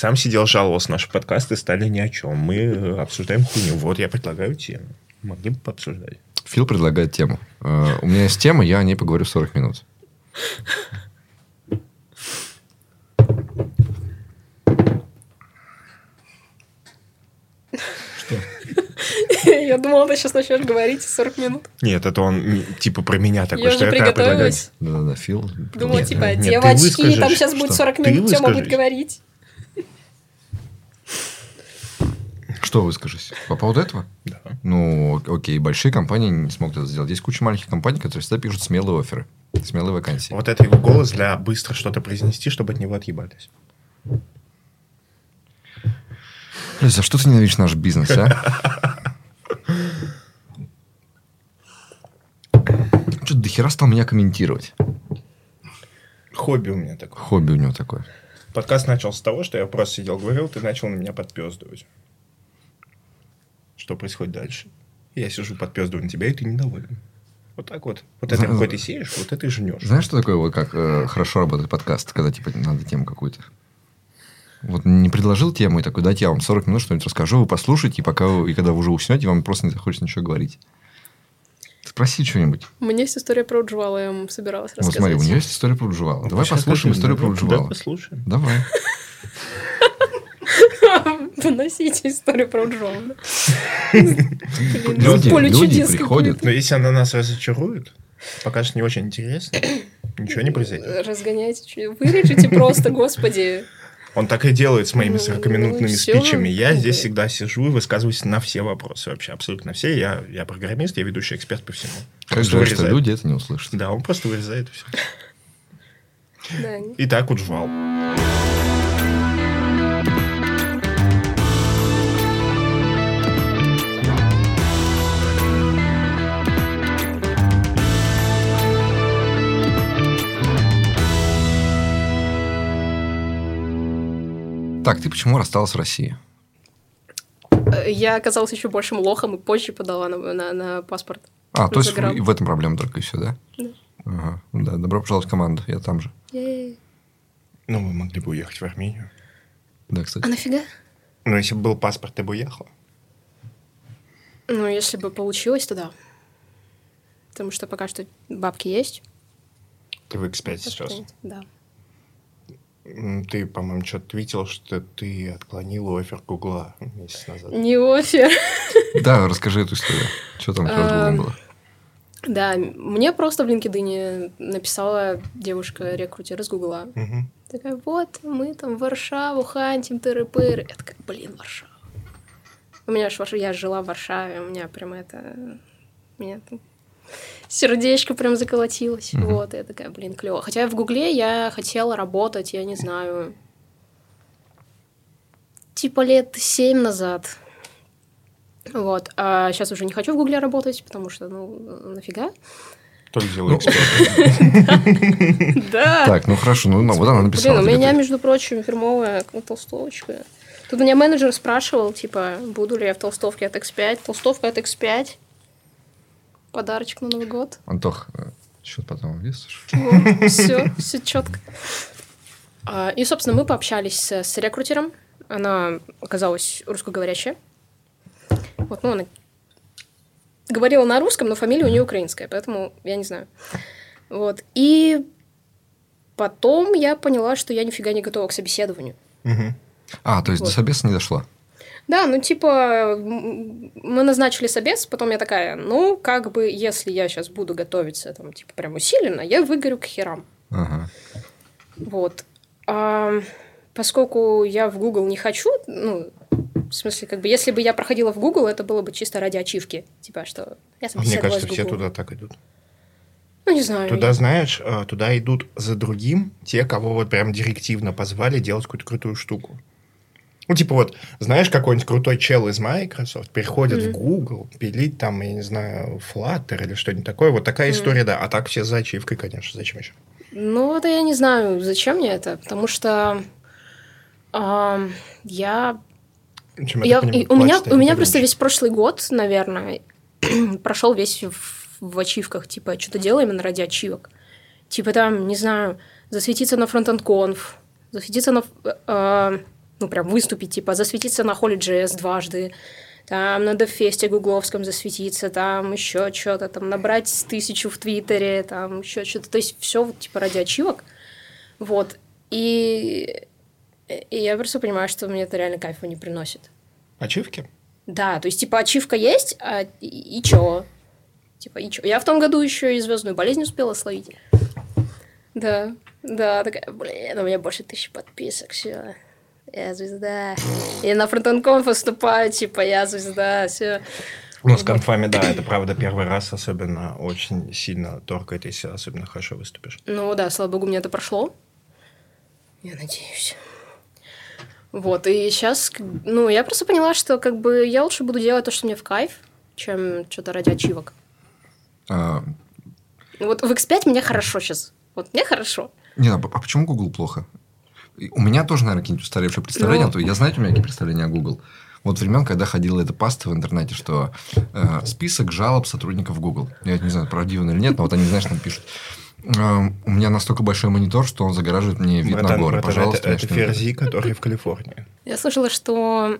сам сидел, жаловался, наши подкасты стали ни о чем. Мы э, обсуждаем хуйню. Вот я предлагаю тему. Могли бы пообсуждать. Фил предлагает тему. Э, У меня есть тема, я о ней поговорю 40 минут. Я думала, ты сейчас начнешь говорить 40 минут. Нет, это он типа про меня такой, Я что предлагаю. приготовилась. Да-да-да, Фил. Думала, Нет, типа, нет, девочки, там сейчас будет что? 40 Ты минут, Тема будет говорить. Что выскажись? По поводу этого? Да. Ну, окей, большие компании не смогут это сделать. Есть куча маленьких компаний, которые всегда пишут смелые оферы, смелые вакансии. Вот это его голос для быстро что-то произнести, чтобы от него отъебались. Блядь, за что ты ненавидишь наш бизнес, а? Что ты дохера стал меня комментировать? Хобби у меня такое. Хобби у него такое. Подкаст начался с того, что я просто сидел, говорил, ты начал на меня подпездывать. Что происходит дальше? Я сижу, подпездываю на тебя, и ты недоволен. Вот так вот. Вот это какой ты сеешь, вот это и жнешь. Знаешь, что такое, вот как э, хорошо работает подкаст, когда типа надо тему какую-то? Вот не предложил тему и такой, дайте я вам 40 минут что-нибудь расскажу, вы послушайте, и пока вы- и когда вы уже уснете, вам просто не захочется ничего говорить. Спроси что-нибудь. У меня есть история про Уджвала, я вам собиралась Вот рассказать. смотри, у нее есть история про Джувала. Давай Сейчас послушаем историю про Джувала. Да, послушаем. Давай. Выносите историю про Уджвала. Люди, поле люди приходят. Но если она нас разочарует, покажет не очень интересно, ничего не произойдет. Разгоняйте, вырежите просто, господи. Он так и делает с моими Ну, 40-минутными ну, спичами. Я Ну, здесь да. всегда сижу и высказываюсь на все вопросы вообще, абсолютно все. Я, я программист, я ведущий эксперт по всему. Как жаль, что люди это не услышат. Да, он просто вырезает и все. И так уджвал. Так, ты почему рассталась с Россией? Э, Я оказалась еще большим лохом и позже подала на, на- на паспорт. А, то есть в, в этом проблема только и все, да? Да. Ага. Да, добро пожаловать в команду, я там же. Ей. Ну, мы могли бы уехать в Армению. Да, А кстати. нафига? Но если бы был паспорт, ты бы уехала. Ну, если бы получилось, то да. Потому что пока что бабки есть. Ты в X5 сейчас. Да. Ты, по-моему, что-то твитил, что ты отклонила офер Гугла месяц назад. Не офер. Да, расскажи эту историю. Что там с Эм, было? Да, мне просто в LinkedIn написала девушка-рекрутер из Гугла. Такая, вот, мы там в Варшаву хантим, тыры-пыры. Я такая, блин, Варшава. У меня ж я жила в Варшаве, у меня прям это... У меня там сердечко прям заколотилось. Мгм. Вот, я такая, блин, клево. Хотя в Гугле я хотела работать, я не знаю, типа лет семь назад. Вот. А сейчас уже не хочу в Гугле работать, потому что, ну, нафига? Только Ну, делаю эксперт. Да. Так, ну хорошо, ну, ну, вот она написала. Блин, у меня, между прочим, фирмовая толстовочка. Тут меня менеджер спрашивал, типа, буду ли я в толстовке от X5. Толстовка от X5. Подарочек на Новый год. Антох, счет потом весишь? Все, все четко. И, собственно, мы пообщались с, рекрутером. Она оказалась русскоговорящая. Вот, ну, она говорила на русском, но фамилия у нее украинская, поэтому я не знаю. Вот. И потом я поняла, что я нифига не готова к собеседованию. Мгм. А, то есть до Вот. собеса не дошла. Да, ну типа мы назначили собес, потом я такая, ну как бы если я сейчас буду готовиться там типа прям усиленно, я выгорю к херам. Ага. Вот. А, поскольку я в Google не хочу, ну в смысле как бы если бы я проходила в Google, это было бы чисто ради ачивки, типа что я А Мне кажется, все туда так идут. Ну не знаю. Туда, я- знаешь, э, туда идут за другим те, кого вот прям директивно позвали делать какую-то крутую штуку. Ну, типа вот, знаешь, какой-нибудь крутой чел из Microsoft приходит в Мгм. Google, пилить там, я не знаю, Flutter или что-нибудь такое. Вот такая Мгм. история, да. А так все за ачивкой, конечно. Зачем еще? Ну, это я не знаю, зачем мне это, потому что ам, я Чем, Я- понимаю, и у меня, у меня просто весь прошлый год, наверное, прошел весь в, в ачивках. Типа, что-то именно ради ачивок. Типа там, не знаю, засветиться на фронтенд конф, засветиться на, э, ну, прям выступить, типа, засветиться на Holy.js дважды, там на Дефесте гугловском засветиться, там еще что-то, там набрать тысячу в Твиттере, там еще что-то. То есть все вот, типа ради ачивок. Вот. И, и я просто понимаю, что мне это реально кайфа не приносит. Ачивки? Да, то есть, типа, ачивка есть, а и, и чё? Типа, и чё? Я в том году еще и звездную болезнь успела словить. Да, да, такая, блин, у меня больше тысячи подписок, все. Я звезда. И на фронтенком выступаю, типа, я звезда, все. Ну, с конфами, да, это правда первый раз особенно очень сильно торкает, если особенно хорошо выступишь. Ну да, слава богу, мне это прошло. Я надеюсь. Вот, и сейчас, ну, я просто поняла, что как бы я лучше буду делать то, что мне в кайф, чем что-то ради ачивок. А, Вот в X5 мне хорошо сейчас. Вот мне хорошо. не, а а почему Google плохо? У меня тоже, наверное, какие-нибудь устаревшие представления. Ну. а то я знаете, у меня какие представления о Google? Вот времен, когда ходила эта паста в интернете, что э, список жалоб сотрудников Google. Я не знаю, правдиво или нет, но вот они, знаешь, там пишут. «Э, у меня настолько большой монитор, что он загораживает мне вид на Братан, горы. братан, Пожалуйста, это, это что-нибудь». ферзи, который в Калифорнии. Я слышала, что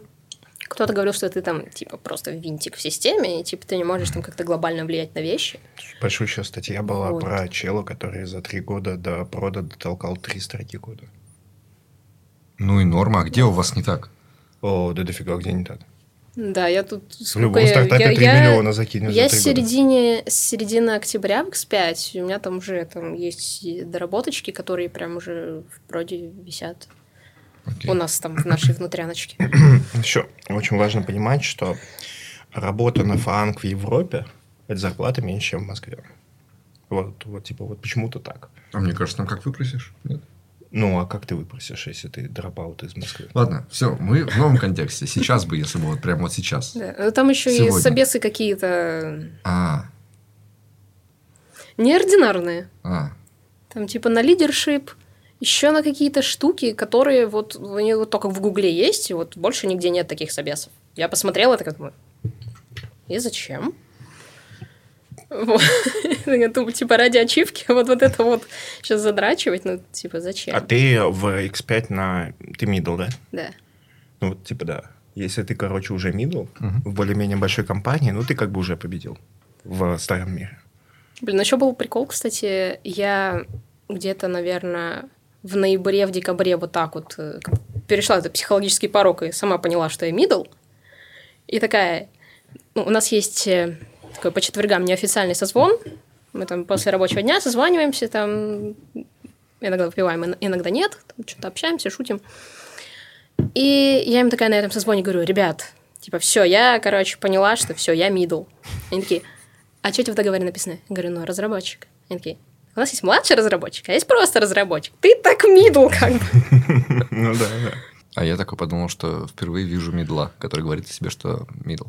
кто-то говорил, что ты там, типа, просто винтик в системе, и, типа, ты не можешь там как-то глобально влиять на вещи. Большущая статья была Вот. про чела, который за три года до прода дотолкал три строки кода. Ну и норма. А где у вас не так? О, да дофига, где не так. Да, я тут... В любом стартапе я- 3 я- миллиона закинешь Я за с 3 года. середины, с середины октября в X5, у меня там уже там есть доработочки, которые прям уже в проде висят. Окей. У нас там в нашей внутряночке. Еще очень важно понимать, что работа на фанк в Европе – это зарплата меньше, чем в Москве. Вот, вот типа, вот почему-то так. А мне кажется, там как выпросишь? Нет? Ну, а как ты выпросишь, если ты дропаут из Москвы? Ладно, все, мы в новом контексте. Сейчас бы, если бы вот прямо вот сейчас. Да. Ну, Там еще и Сегодня. собесы какие-то А, неординарные. а. Там типа на лидершип, еще на какие-то штуки, которые вот они вот только в Гугле есть, и вот больше нигде нет таких собесов. Я посмотрела, так думаю, и зачем? Вот. Я думаю, типа ради ачивки вот, вот это вот сейчас задрачивать, ну, типа, зачем? А ты в X5 на... Ты middle, да? Да. Ну, вот, типа, да. Если ты, короче, уже middle в более-менее большой компании, ну, ты как бы уже победил в старом мире. Блин, еще был прикол, кстати, я где-то, наверное, в ноябре, в декабре вот так вот э, перешла этот психологический порог и сама поняла, что я middle. И такая, ну, у нас есть э, такой по четвергам неофициальный созвон, мы там после рабочего дня созваниваемся, там иногда выпиваем, ин- иногда нет, что-то общаемся, шутим. И я им такая на этом созвоне говорю, ребят, типа, все, я, короче, поняла, что все, я middle. Они такие, а что у тебя в договоре написано? Я говорю, ну, разработчик. Они такие, у нас есть младший разработчик, а есть просто разработчик. Ты так middle, как бы. Ну, да, да. А я такой подумал, что впервые вижу мидла, который говорит о себе, что мидл.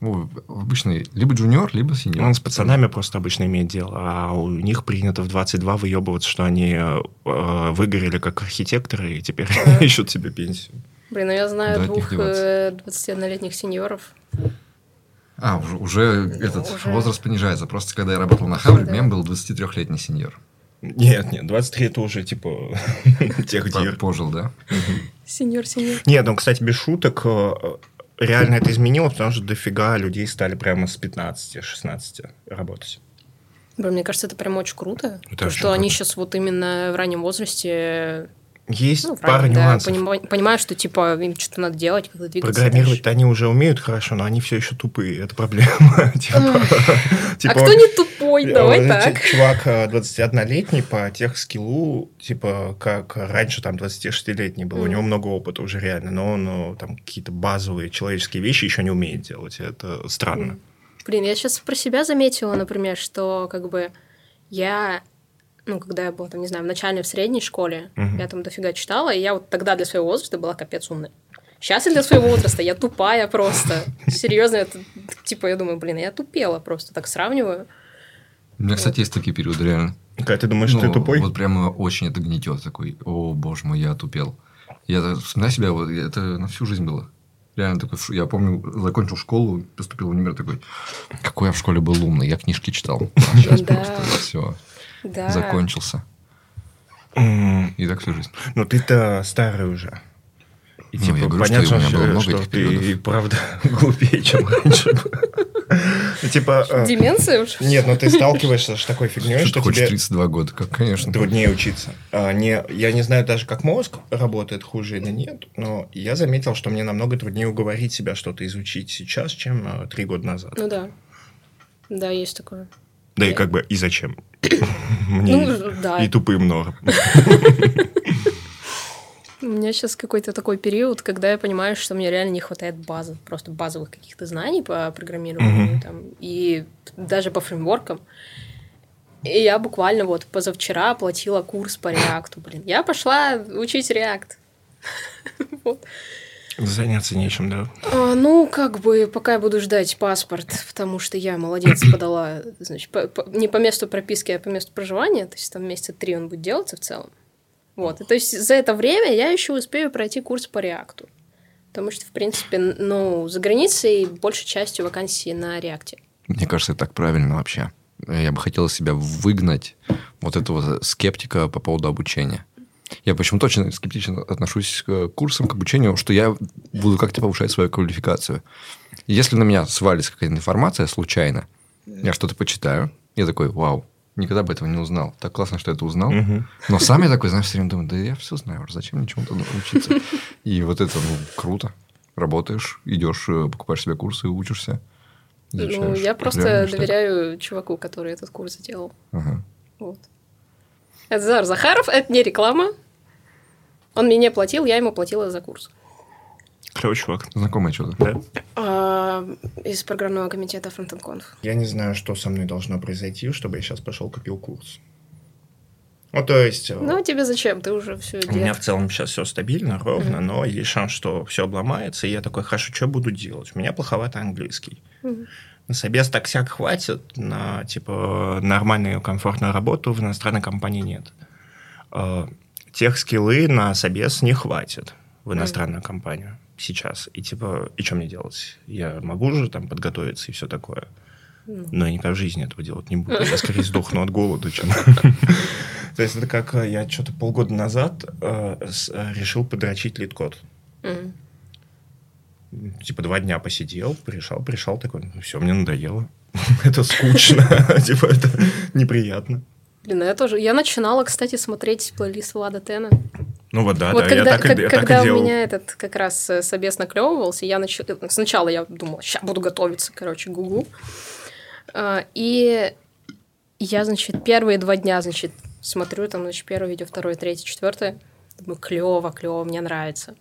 Ну, обычный либо джуниор, либо синьор. Он с пацанами просто обычно имеет дело, а у них принято в 22 выебываться, что они э, выгорели как архитекторы и теперь ищут себе пенсию. Блин, ну я знаю Да, двух деваться. э, 21-летних сеньоров. А, уже, уже этот Уже. возраст понижается. Просто когда я работал на Хабре, Да. мем был 23-летний сеньор. Нет, нет, 23 это уже типа тех дир. Пожил, да? Сеньор, сеньор. Нет, ну, кстати, без шуток, э, реально это изменилось, потому что дофига людей стали прямо с 15-16 работать. Блин, мне кажется, это прям очень круто. Это то, что они круто. сейчас вот именно в раннем возрасте Есть ну, пара да, нюансов. понима- понимают, что типа им что-то надо делать, как-то двигаться. Программировать они уже умеют хорошо, но они все еще тупые. Это проблема. Типа, А типа, кто не тупой? э, Давай так. Чувак э, 21-летний по тех скиллу, типа, как раньше там 26-летний был. У него много опыта уже реально, но он ну, там какие-то базовые человеческие вещи еще не умеет делать. Это странно. Блин, я сейчас про себя заметила, например, что как бы я, ну, когда я была, там, не знаю, в начальной, в средней школе, Мгм. я там дофига читала, и я вот тогда для своего возраста была капец умная. Сейчас я для своего возраста, я тупая просто. Серьезно, это, типа, я думаю, блин, я тупела просто, так сравниваю. У меня, кстати, есть такие периоды, реально. Когда ты думаешь, что Ну, ты тупой? Вот прямо очень это гнетет. Такой, о, боже мой, я тупел. Я вспоминаю себя, вот, это на всю жизнь было. Реально такой, я помню, закончил школу, поступил в универ такой, какой я в школе был умный, я книжки читал. А сейчас Да. просто все, Да. закончился. И так всю жизнь. Ну, ты-то старый уже. И Ну, типа, я говорю, что понятно, у меня что, было много что этих ты периодов. и правда глупее, чем раньше. Ну, Типа, э, Деменция уже? нет, ну ты сталкиваешься с такой фигней, Что что ты хочешь тебе 32 года? Как, конечно. труднее учиться. А, не, я не знаю даже, как мозг работает хуже или нет, но я заметил, что мне намного труднее уговорить себя что-то изучить сейчас, чем а, три года назад. Ну да. Да, есть такое. Да и как бы и зачем? Мне Ну, да. и тупые много. У меня сейчас какой-то такой период, когда я понимаю, что мне реально не хватает базы, просто базовых каких-то знаний по программированию там, и даже по фреймворкам. И я буквально вот позавчера оплатила курс по реакту, блин. Я пошла учить реакт. Вот. Заняться нечем, да. А, ну, как бы, пока я буду ждать паспорт, потому что я молодец подала, значит, по- по- не по месту прописки, а по месту проживания, то есть там месяца три он будет делаться в целом. Вот, и то есть за это время я еще успею пройти курс по реакту. Потому что, в принципе, ну, за границей большей частью вакансии на реакте. Мне кажется, это так правильно вообще. Я бы хотел себя выгнать вот этого скептика по поводу обучения. Я почему-то очень скептично отношусь к курсам, к обучению, что я буду как-то повышать свою квалификацию. Если на меня свалится какая-то информация случайно, я что-то почитаю, я такой, вау, никогда бы этого не узнал. Так классно, что я это узнал. Мгм. Но сам я такой, знаешь, все время думаю, да я все знаю, зачем мне чему-то учиться. И вот это, ну, круто. Работаешь, идешь, э, покупаешь себе курсы, учишься. Ну, изучаешь. я просто доверяю чуваку, который этот курс сделал. Ага. Вот. Это Зар Захаров, это не реклама. Он мне не платил, я ему платила за курс. Клевый чувак. Знакомое что-то. Да. А, из программного комитета FrontendConf. Я не знаю, что со мной должно произойти, чтобы я сейчас пошел купил курс. Ну, то есть... э, Ну, тебе зачем? Ты уже все У меня в целом сейчас все стабильно, ровно, Мгм. но есть шанс, что все обломается, и я такой, хорошо, что буду делать? У меня плоховато английский. На собес так-сяк хватит, на типа нормальную, комфортную работу в иностранной компании нет. Э, Тех скиллы на собес не хватит в иностранную компанию сейчас. И типа, и что мне делать? Я могу же там подготовиться и все такое. Ну. Но я никогда в жизни этого делать не буду. Я скорее сдохну от голода, чем... То есть это как э, я что-то полгода назад э, э, решил подрочить LeetCode. Типа два дня посидел, пришел, пришел такой, ну все, мне надоело. Это скучно, типа это неприятно. Блин, а я тоже. Я начинала, кстати, смотреть плейлист Влада Тена. Ну вот да, вот да, я когда, так и- как- я так когда и у делал. меня этот как раз э, собес наклевывался, я нач... сначала я думала, сейчас буду готовиться, короче, к гуглу. А, И я, значит, первые два дня, значит, смотрю, там, значит, первое видео, второе, третье, четвертое. Думаю, клево, клево, мне нравится.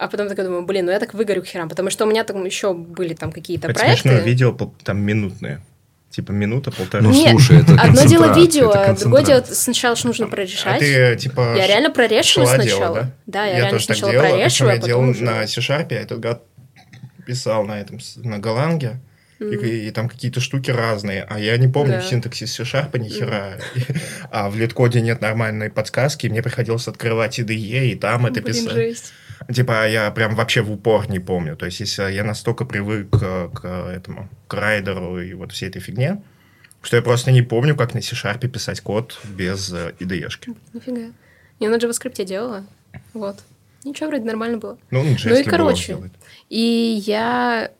А потом такая думаю, блин, ну я так выгорю к херам, потому что у меня там еще были там какие-то Это проекты. смешное видео, там минутные. Типа минута, полтора. Ну, Нет, слушай, это одно дело видео, это а другое дело сначала что нужно А прорешать. ты, типа, Я реально прорешиваю шла сначала. делала, Да, я я реально тоже так сначала делал, причем прорешиваю, я а делал уже- на C-Sharp, я этот гад писал на этом, на голланге, и, и там какие-то штуки разные, а я не помню Да. синтаксис C-Sharp ни хера. А в лид-коде нет нормальной подсказки, и мне приходилось открывать IDE, и там это Блин, писать. жесть. Типа я прям вообще в упор не помню. То есть если я настолько привык к, к этому, к райдеру и вот всей этой фигне, что я просто не помню, как на C-Sharp писать код без э, IDE-шки. Нифига. Я на JavaScript делала. Вот. Ничего, вроде нормально было. Ну, на Ну и короче. И я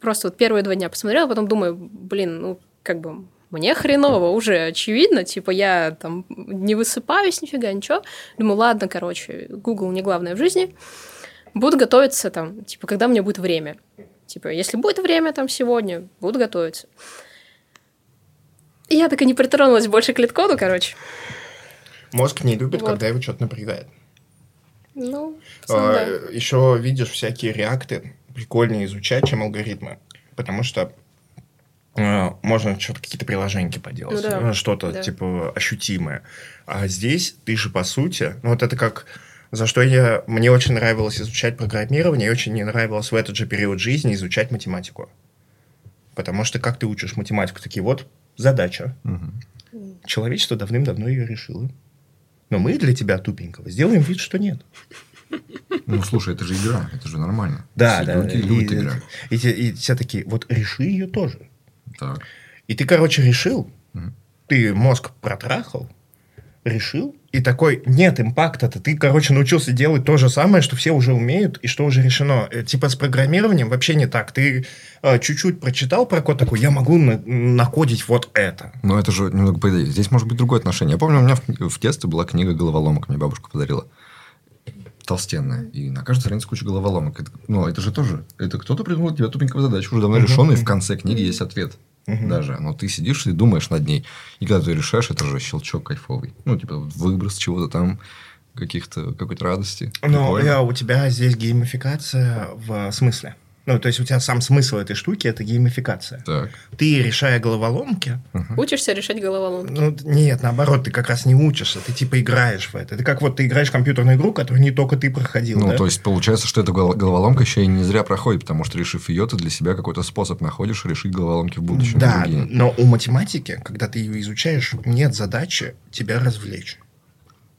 просто вот первые два дня посмотрела, потом думаю, блин, ну, как бы, мне хреново уже очевидно, типа, я там не высыпаюсь нифига, ничего. Думаю, ладно, короче, Google не главное в жизни. Буду готовиться там, типа, когда мне будет время. Типа, если будет время там сегодня, буду готовиться. И я так и не притронулась больше к лид-коду, короче. Мозг не любит, Вот. когда его что-то напрягает. Ну, целом, да. еще видишь всякие реакты прикольнее изучать, чем алгоритмы. Потому что можно что-то какие-то приложеньки поделать, Ну да, э, что-то да. типа ощутимое. А здесь ты же по сути, ну вот это как за что я мне очень нравилось изучать программирование, и очень не нравилось в этот же период жизни изучать математику. Потому что как ты учишь математику, такие вот задача. Мгм. Человечество давным-давно ее решило. Но мы для тебя тупенького сделаем вид, что нет. Ну, слушай, это же игра, это же нормально. Да, Все да. люди любят и, играть. и те- и все такие, вот реши ее тоже. Так. И ты, короче, решил, Мгм. ты мозг протрахал, решил, и такой, нет импакта-то, ты, короче, научился делать то же самое, что все уже умеют, и что уже решено. Э, типа с программированием вообще не так. Ты э, чуть-чуть прочитал про код, такой, я могу на- накодить вот это. Но это же немного по идее. Здесь может быть другое отношение. Я помню, у меня в, в детстве была книга головоломок, мне бабушка подарила. Толстенная. И на каждой странице куча головоломок. Это, ну, это же тоже... Это кто-то придумал тебе тупенькую задачу, уже давно Мгм. решенную, и в конце книги есть ответ. Мгм. Даже. Но ты сидишь и думаешь над ней. И когда ты решаешь, это же щелчок кайфовый. Ну, типа, выброс чего-то там, каких-то, какой-то радости. Но Прикольно. э, у тебя здесь геймификация в смысле. Ну, то есть у тебя сам смысл этой штуки это геймификация. Так. Ты, решая головоломки, Учишься решать головоломки. ну, нет, наоборот, ты как раз не учишься, ты типа играешь в это. Это как вот ты играешь в компьютерную игру, которую не только ты проходил, Ну, да? то есть, получается, что эта гол- головоломка еще и не зря проходит, потому что, решив ее, ты для себя какой-то способ находишь решить головоломки в будущем. Да, другие. но у математики, когда ты ее изучаешь, нет задачи тебя развлечь.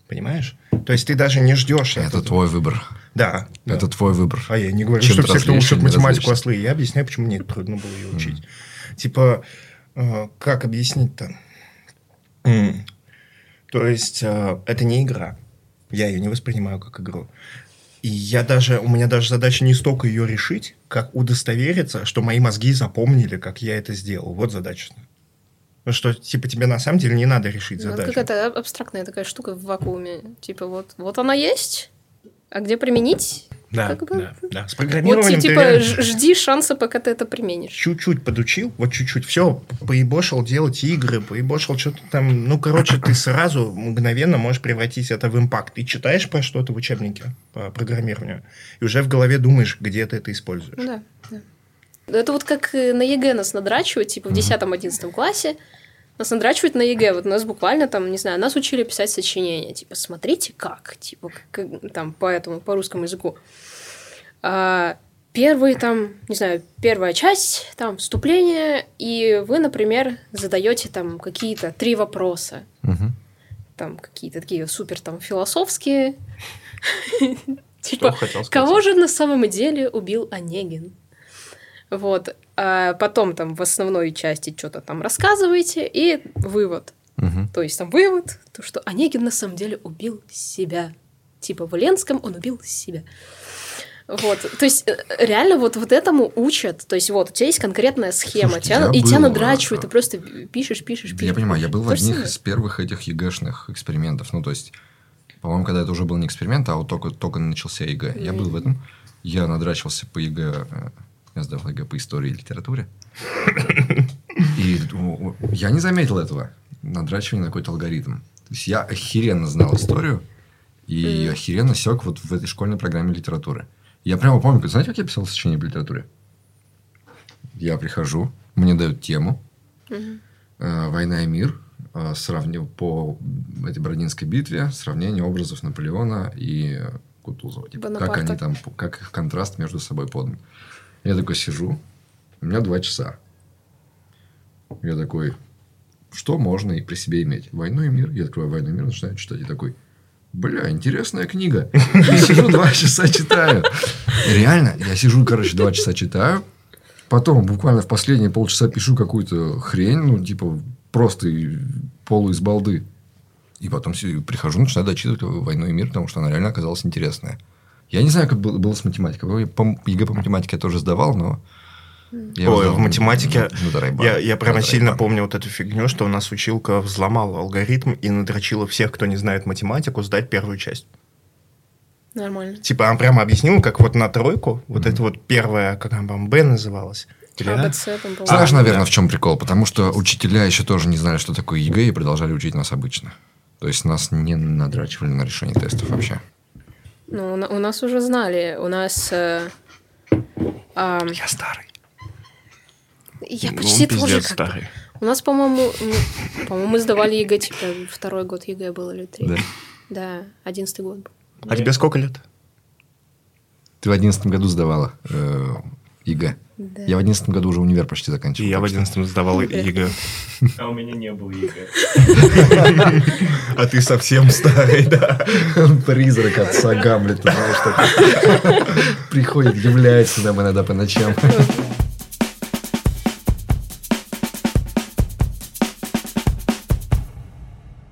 Понимаешь? То есть ты даже не ждешь Это этого. твой выбор. Да. да. Это твой выбор. А я не говорю, Чем что все, кто учат математику, ослы. Я объясняю, почему мне трудно было ее учить. Типа, э, как объяснить-то? М. То есть, э, это не игра. Я ее не воспринимаю как игру. И я даже, у меня даже задача не столько ее решить, как удостовериться, что мои мозги запомнили, как я это сделал. Вот задача. Ну что, типа, тебе на самом деле не надо решить Ну, это задачу. какая-то абстрактная такая штука в вакууме. Типа вот, вот она есть, а где применить? Да, как бы- да, да. С Вот программированием ты типа реально- жди шанса, пока ты это применишь. чуть-чуть подучил, вот чуть-чуть, все, поебошил делать игры, поебошил что-то там, ну, короче, ты сразу мгновенно можешь превратить это в импакт. Ты читаешь про что-то в учебнике по программированию, и уже в голове думаешь, где ты это используешь. Да, да. Это вот как э, на ЕГЭ нас надрачивают, типа в 10-11 классе. Нас надрачивают на ЕГЭ. Вот нас буквально там, не знаю, нас учили писать сочинения. Типа, смотрите как, типа, как, там, по этому, по русскому языку. А, первый там, не знаю, первая часть, там, вступление, и вы, например, задаете там какие-то три вопроса. Мгм. Там какие-то такие супер там философские. Типа? Кого же на самом деле убил Онегин? Вот. А потом там в основной части что-то там рассказываете, и вывод. Мгм. То есть там вывод, то, что Онегин на самом деле убил себя. Типа в Ленском он убил себя. Вот, то есть э, реально вот, вот этому учат. То есть вот, у тебя есть конкретная схема, Слушайте, тебя, и тебя был, надрачивают, а, ты просто пишешь, пишешь, пишешь. Я понимаю, я был в одних самое. из первых этих ЕГЭшных экспериментов. Ну, то есть, по-моему, когда это уже был не эксперимент, а вот только, только начался ЕГЭ. Я был в этом. Я надрачивался по ЕГЭ. Я сдавал ЕГЭ по истории и литературе. И я не заметил этого. Надрачивание на какой-то алгоритм. То есть, я охеренно знал историю. И охеренно сек вот в этой школьной программе литературы. Я прямо помню, знаете, как я писал сочинение по литературе? Я прихожу, мне дают тему, э, «Война и мир», э, сравнил по этой Бородинской битве, сравнение образов Наполеона и Кутузова. Типа, как они там, как их контраст между собой подан. Я такой сижу, у меня два часа. Я такой, что можно и при себе иметь? «Войну и мир». Я открываю «Войну и мир», начинаю читать. И такой, бля, интересная книга. Я сижу два часа читаю. Реально, я сижу, короче, два часа читаю. Потом буквально в последние полчаса пишу какую-то хрень, ну, типа, просто и- полу из балды. И потом прихожу, начинаю дочитывать «Войну и мир», потому что она реально оказалась интересная. Я не знаю, как было, было с математикой. По- ЕГЭ по математике я тоже сдавал, но... я Ой, в математике на- на Дарайбан. Я, я прямо На сильно помню вот эту фигню, что у нас училка взломала алгоритм и надрочила всех, кто не знает математику, сдать первую часть. Нормально. Типа, она прямо объяснила, как вот на тройку, вот это вот первая, как она там, Б называлась. Или А, АБЦ там. Знаешь, наверное, да. в чем прикол? Потому что учителя еще тоже не знали, что такое ЕГЭ, и продолжали учить нас обычно. То есть, нас не надрачивали на решение тестов вообще. Ну, у на- у нас уже знали. У нас... э, ам, Я старый. я Ну, почти он тоже как старый. У нас, по-моему, мы- по-моему, мы сдавали ЕГЭ, типа, второй год ЕГЭ был или третий. Да? Да, одиннадцатый год был. А тебе сколько лет? Ты в одиннадцатом году сдавала э, ЕГЭ. Да. Я в одиннадцатом году уже универ почти И заканчивал. я в что- 11 сдавал ЕГЭ. А у меня не было ЕГЭ. А ты совсем старый, да. Призрак отца Гамлета, знаешь, такой. Приходит, является нам иногда по ночам.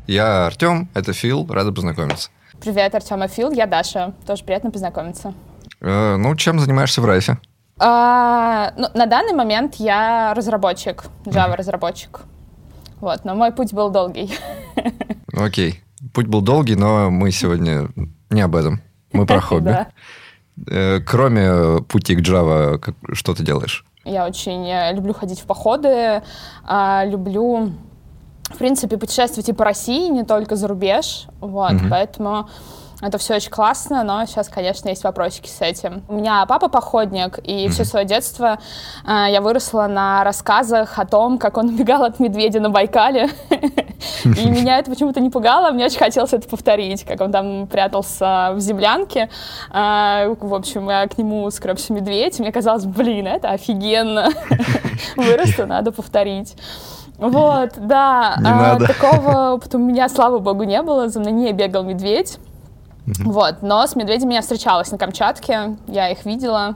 Я Артем, это Фил, рада познакомиться. Привет, Артем и Фил, я Даша. Тоже приятно познакомиться. Э, ну, чем занимаешься в Райфе? А, ну, на данный момент я разработчик, Java-разработчик. Вот, но мой путь был долгий. Окей. Путь был долгий, но мы сегодня не об этом. Мы про хобби. Э, Кроме пути к Java, что ты делаешь? Я очень э, люблю ходить в походы, а, люблю, в принципе, путешествовать и по России, не только за рубеж. Вот, поэтому это все очень классно, но сейчас, конечно, есть вопросики с этим. У меня папа походник, и все свое детство э, я выросла на рассказах о том, как он убегал от медведя на Байкале. И меня это почему-то не пугало, мне очень хотелось это повторить, как он там прятался в землянке. А, В общем, я к нему скребся медведь, и мне казалось, блин, это офигенно. Вырасту, надо повторить. Вот, да. Не а, надо. Такого опыта у меня, слава богу, не было. За мной не бегал медведь. Вот, но с медведями я встречалась на Камчатке, я их видела.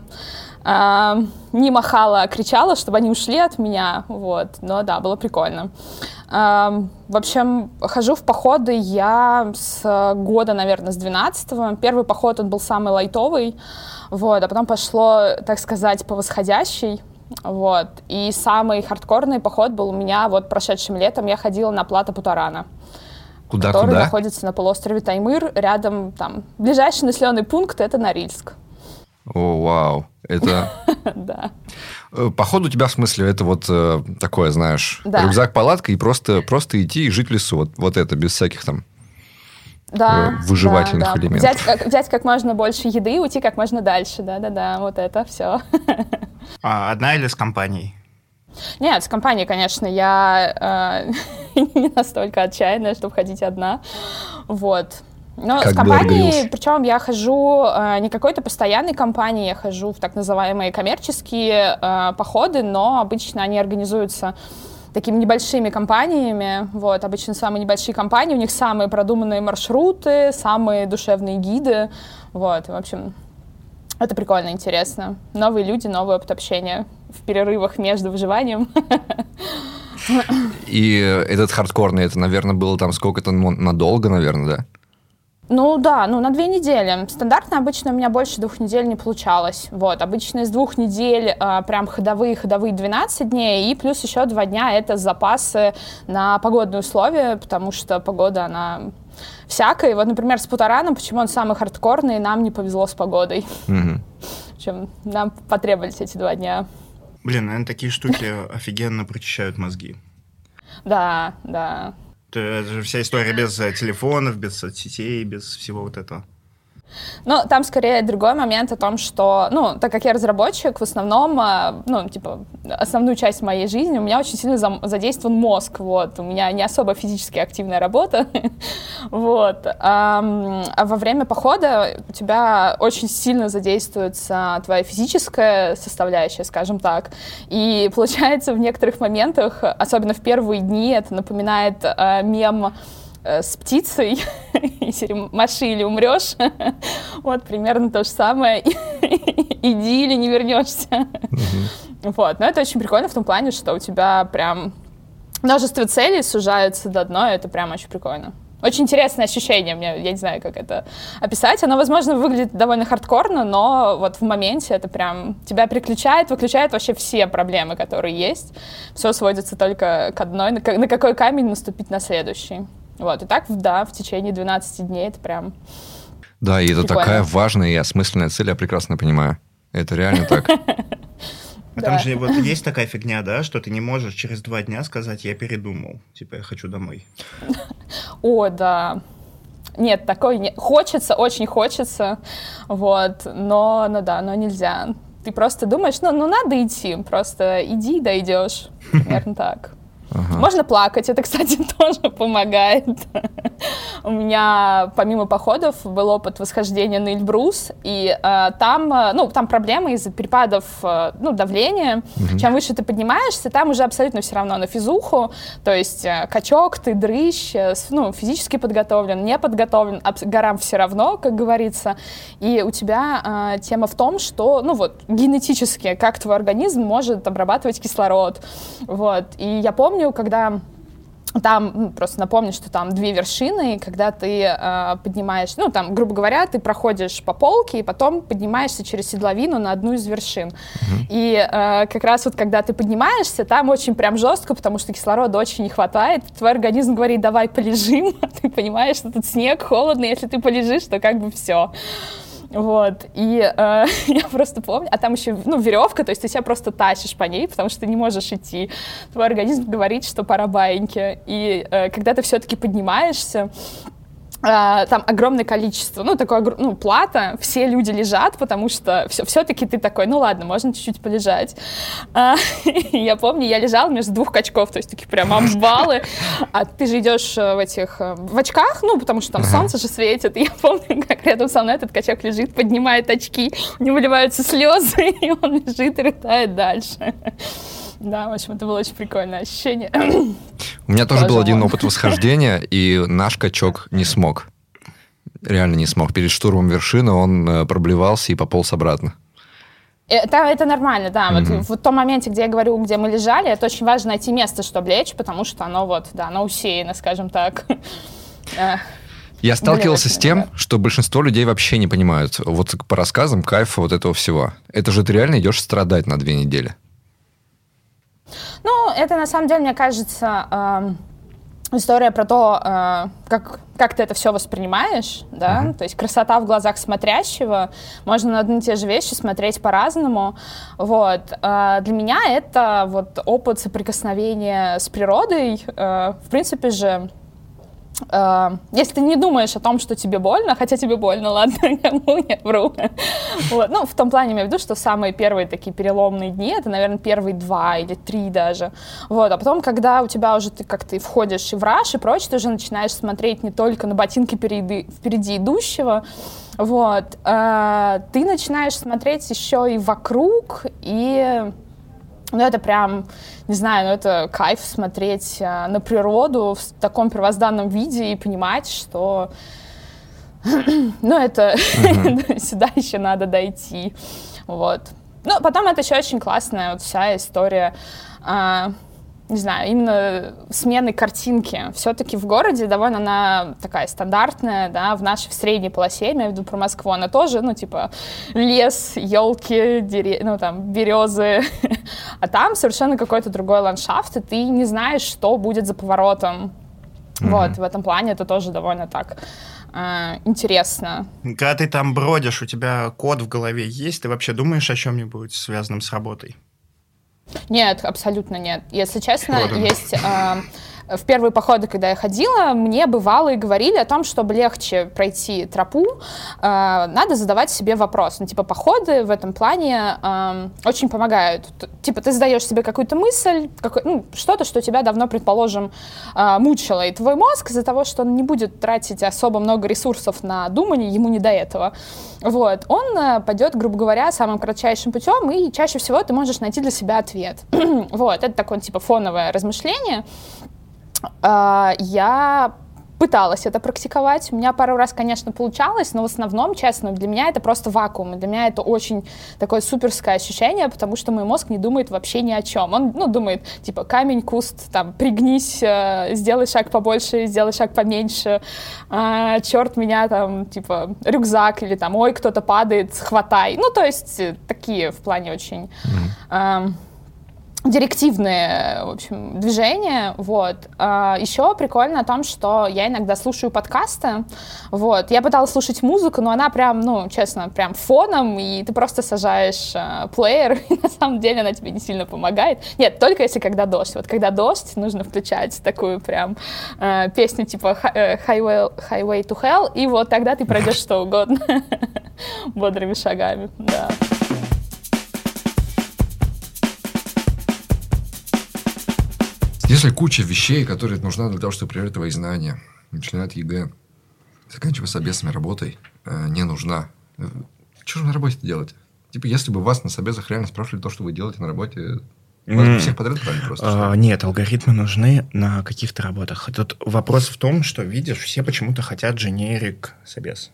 А, не махала, а кричала, чтобы они ушли от меня, вот, но да, было прикольно. А, в общем, хожу в походы я с года, наверное, с 12-го. Первый поход, он был самый лайтовый, вот, а потом пошло, так сказать, по восходящей, вот. И самый хардкорный поход был у меня вот прошедшим летом. Я ходила на плато Путарана который Куда-куда? находится на полуострове Таймыр, рядом там ближайший населенный пункт это Норильск. О, вау. Это... да. Э, Поход у тебя, в смысле, это вот э, такое, знаешь, Да. рюкзак-палатка и просто, просто идти и жить в лесу. Вот, вот это, без всяких там... Да, Э, выживательных да, да. элементов. Взять как, взять как можно больше еды и уйти как можно дальше. Да-да-да, вот это все. А, одна или с компанией? Нет, с компанией, конечно, я э, не настолько отчаянная, чтобы ходить одна. Вот. Но Как с компанией, причем я хожу э, не какой-то постоянной компании, я хожу в так называемые коммерческие э, походы, но обычно они организуются такими небольшими компаниями, вот, обычно самые небольшие компании, у них самые продуманные маршруты, самые душевные гиды, вот, и, в общем, это прикольно, интересно. Новые люди, новый опыт общения в перерывах между выживанием. И э, этот хардкорный, это, наверное, было там сколько-то ну, надолго, наверное, да? Ну да, ну на две недели. Стандартно обычно у меня больше двух недель не получалось. Вот, обычно из двух недель а, прям ходовые-ходовые 12 дней, и плюс еще два дня это запасы на погодные условия, потому что погода, она всякая. Вот, например, с Путараном, почему он самый хардкорный, нам не повезло с погодой. Мгм. В общем, нам потребовались эти два дня. Блин, наверное, такие штуки офигенно прочищают мозги. Да, да. Это же вся история без э, телефонов, без соцсетей, без всего вот этого. Ну, там скорее другой момент о том, что, ну, так как я разработчик, в основном, а, ну, типа, основную часть моей жизни у меня очень сильно задействован мозг, вот, у меня не особо физически активная работа, вот, а во время похода у тебя очень сильно задействуется твоя физическая составляющая, скажем так, и получается в некоторых моментах, особенно в первые дни, это напоминает а, мем э, с птицей, серии «Маши или умрешь». Вот, примерно то же самое. Иди или не вернешься. Вот, но это очень прикольно в том плане, что у тебя прям множество целей сужаются до одной, это прям очень прикольно. Очень интересное ощущение, мне, я не знаю, как это описать. Оно, возможно, выглядит довольно хардкорно, но вот в моменте это прям тебя переключает, выключает вообще все проблемы, которые есть. Все сводится только к одной, на какой камень наступить на следующий. Вот, и так, да, в течение 12 дней это прям... Да, и это Прикольно. такая важная и осмысленная цель, я прекрасно понимаю. Это реально так. А там же вот есть такая фигня, да, что ты не можешь через два дня сказать, я передумал, типа, я хочу домой. О, да. Нет, такой не... Хочется, очень хочется, вот, но, ну да, но нельзя. Ты просто думаешь, ну, ну надо идти, просто иди, дойдешь. Примерно так. Ага. Можно плакать, это, кстати, тоже помогает. У меня, помимо походов, был опыт восхождения на Эльбрус, и э, там, э, ну, там проблемы из-за перепадов, э, ну, давления. Чем выше ты поднимаешься, там уже абсолютно все равно на физуху, то есть э, качок, ты дрыщ, э, ну, физически подготовлен, не подготовлен, абс- горам все равно, как говорится. И у тебя э, тема в том, что, ну, вот, генетически, как твой организм может обрабатывать кислород. Вот. И я помню, когда там, просто напомню, что там две вершины, и когда ты э, поднимаешь, ну, там, грубо говоря, ты проходишь по полке, и потом поднимаешься через седловину на одну из вершин. Mm-hmm. И э, как раз вот когда ты поднимаешься, там очень прям жестко, потому что кислорода очень не хватает, твой организм говорит, давай полежим, а ты понимаешь, что тут снег, холодно, если ты полежишь, то как бы все. Вот, и э, я просто помню, а там еще, ну, веревка, то есть ты себя просто тащишь по ней, потому что ты не можешь идти. Твой организм говорит, что пора баиньки. И э, когда ты все-таки поднимаешься, там огромное количество, ну, такое, ну, плата, все люди лежат, потому что все, все-таки ты такой, ну, ладно, можно чуть-чуть полежать. А, я помню, я лежала между двух качков, то есть такие прям амбалы, а ты же идешь э, в этих, э, в очках, ну, потому что там солнце же светит, и я помню, как рядом со мной этот качок лежит, поднимает очки, у него выливаются слезы, и он лежит и рыдает дальше. Да, в общем, это было очень прикольное ощущение. У меня тоже был один опыт восхождения, и наш качок не смог. Реально не смог. Перед штурмом вершины он э, проблевался и пополз обратно. Это, это нормально, да. Mm-hmm. Вот в том моменте, где я говорю, где мы лежали, это очень важно найти место, чтобы лечь, потому что оно вот, да, оно усеяно, скажем так. Я сталкивался с тем, что большинство людей вообще не понимают. Вот по рассказам кайфа вот этого всего. Это же ты реально идешь страдать на две недели. Ну, это на самом деле, мне кажется, э, история про то, э, как, как ты это все воспринимаешь, да, mm-hmm. то есть красота в глазах смотрящего, можно на одни и те же вещи смотреть по-разному, вот. Э, для меня это вот опыт соприкосновения с природой, э, в принципе же, Uh, если ты не думаешь о том, что тебе больно, хотя тебе больно, ладно, кому я вру. вот. Ну, в том плане имею в виду, что самые первые такие переломные дни, это, наверное, первые два или три даже. Вот. А потом, когда у тебя уже ты как ты входишь и в раш и прочее, ты уже начинаешь смотреть не только на ботинки впереди, впереди идущего, вот, uh, ты начинаешь смотреть еще и вокруг, и ну, это прям, не знаю, ну, это кайф смотреть э, на природу в таком первозданном виде и понимать, что, ну, это сюда еще надо дойти, вот. Ну, потом это еще очень классная вот вся история а, не знаю, именно смены картинки. Все-таки в городе довольно она такая стандартная, да, в нашей в средней полосе, я имею в виду про Москву, она тоже, ну, типа, лес, елки, дере... ну, там, березы, а там совершенно какой-то другой ландшафт, и ты не знаешь, что будет за поворотом. Mm-hmm. Вот, в этом плане это тоже довольно так э, интересно. Когда ты там бродишь, у тебя код в голове есть, ты вообще думаешь о чем-нибудь связанном с работой? Нет, абсолютно нет. Если честно, есть... Э, в первые походы, когда я ходила, мне бывало и говорили о том, чтобы легче пройти тропу, э, надо задавать себе вопрос. Ну, типа, походы в этом плане э, очень помогают. Типа, ты задаешь себе какую-то мысль, какой, ну, что-то, что тебя давно, предположим, э, мучило. И твой мозг из-за того, что он не будет тратить особо много ресурсов на думание, ему не до этого, вот, он э, пойдет, грубо говоря, самым кратчайшим путем, и чаще всего ты можешь найти для себя ответ. вот, это такое, типа, фоновое размышление. А, я пыталась это практиковать. У меня пару раз, конечно, получалось, но в основном, честно, для меня это просто вакуум. И для меня это очень такое суперское ощущение, потому что мой мозг не думает вообще ни о чем. Он, ну, думает, типа, камень, куст, там, пригнись, э, сделай шаг побольше, сделай шаг поменьше, э, черт меня, там, типа, рюкзак, или там, ой, кто-то падает, хватай. Ну, то есть, э, такие в плане очень... Э, директивные, в общем, движения, вот. А, еще прикольно о том, что я иногда слушаю подкасты, вот. Я пыталась слушать музыку, но она прям, ну, честно, прям фоном, и ты просто сажаешь э, плеер, и на самом деле она тебе не сильно помогает. Нет, только если когда дождь. Вот когда дождь, нужно включать такую прям э, песню типа Highway, Highway to Hell, и вот тогда ты пройдешь что угодно бодрыми шагами, да. Если куча вещей, которые нужна для того, чтобы проверить твои знания, начиная от ЕГЭ, заканчивая собесами работой, э, не нужна. Э, что же на работе делать? Типа, если бы вас на собесах реально спрашивали то, что вы делаете на работе, вас мм. всех подряд брали просто? А, нет, алгоритмы нужны на каких-то работах. Тут вопрос в том, что, видишь, все почему-то хотят дженерик собес.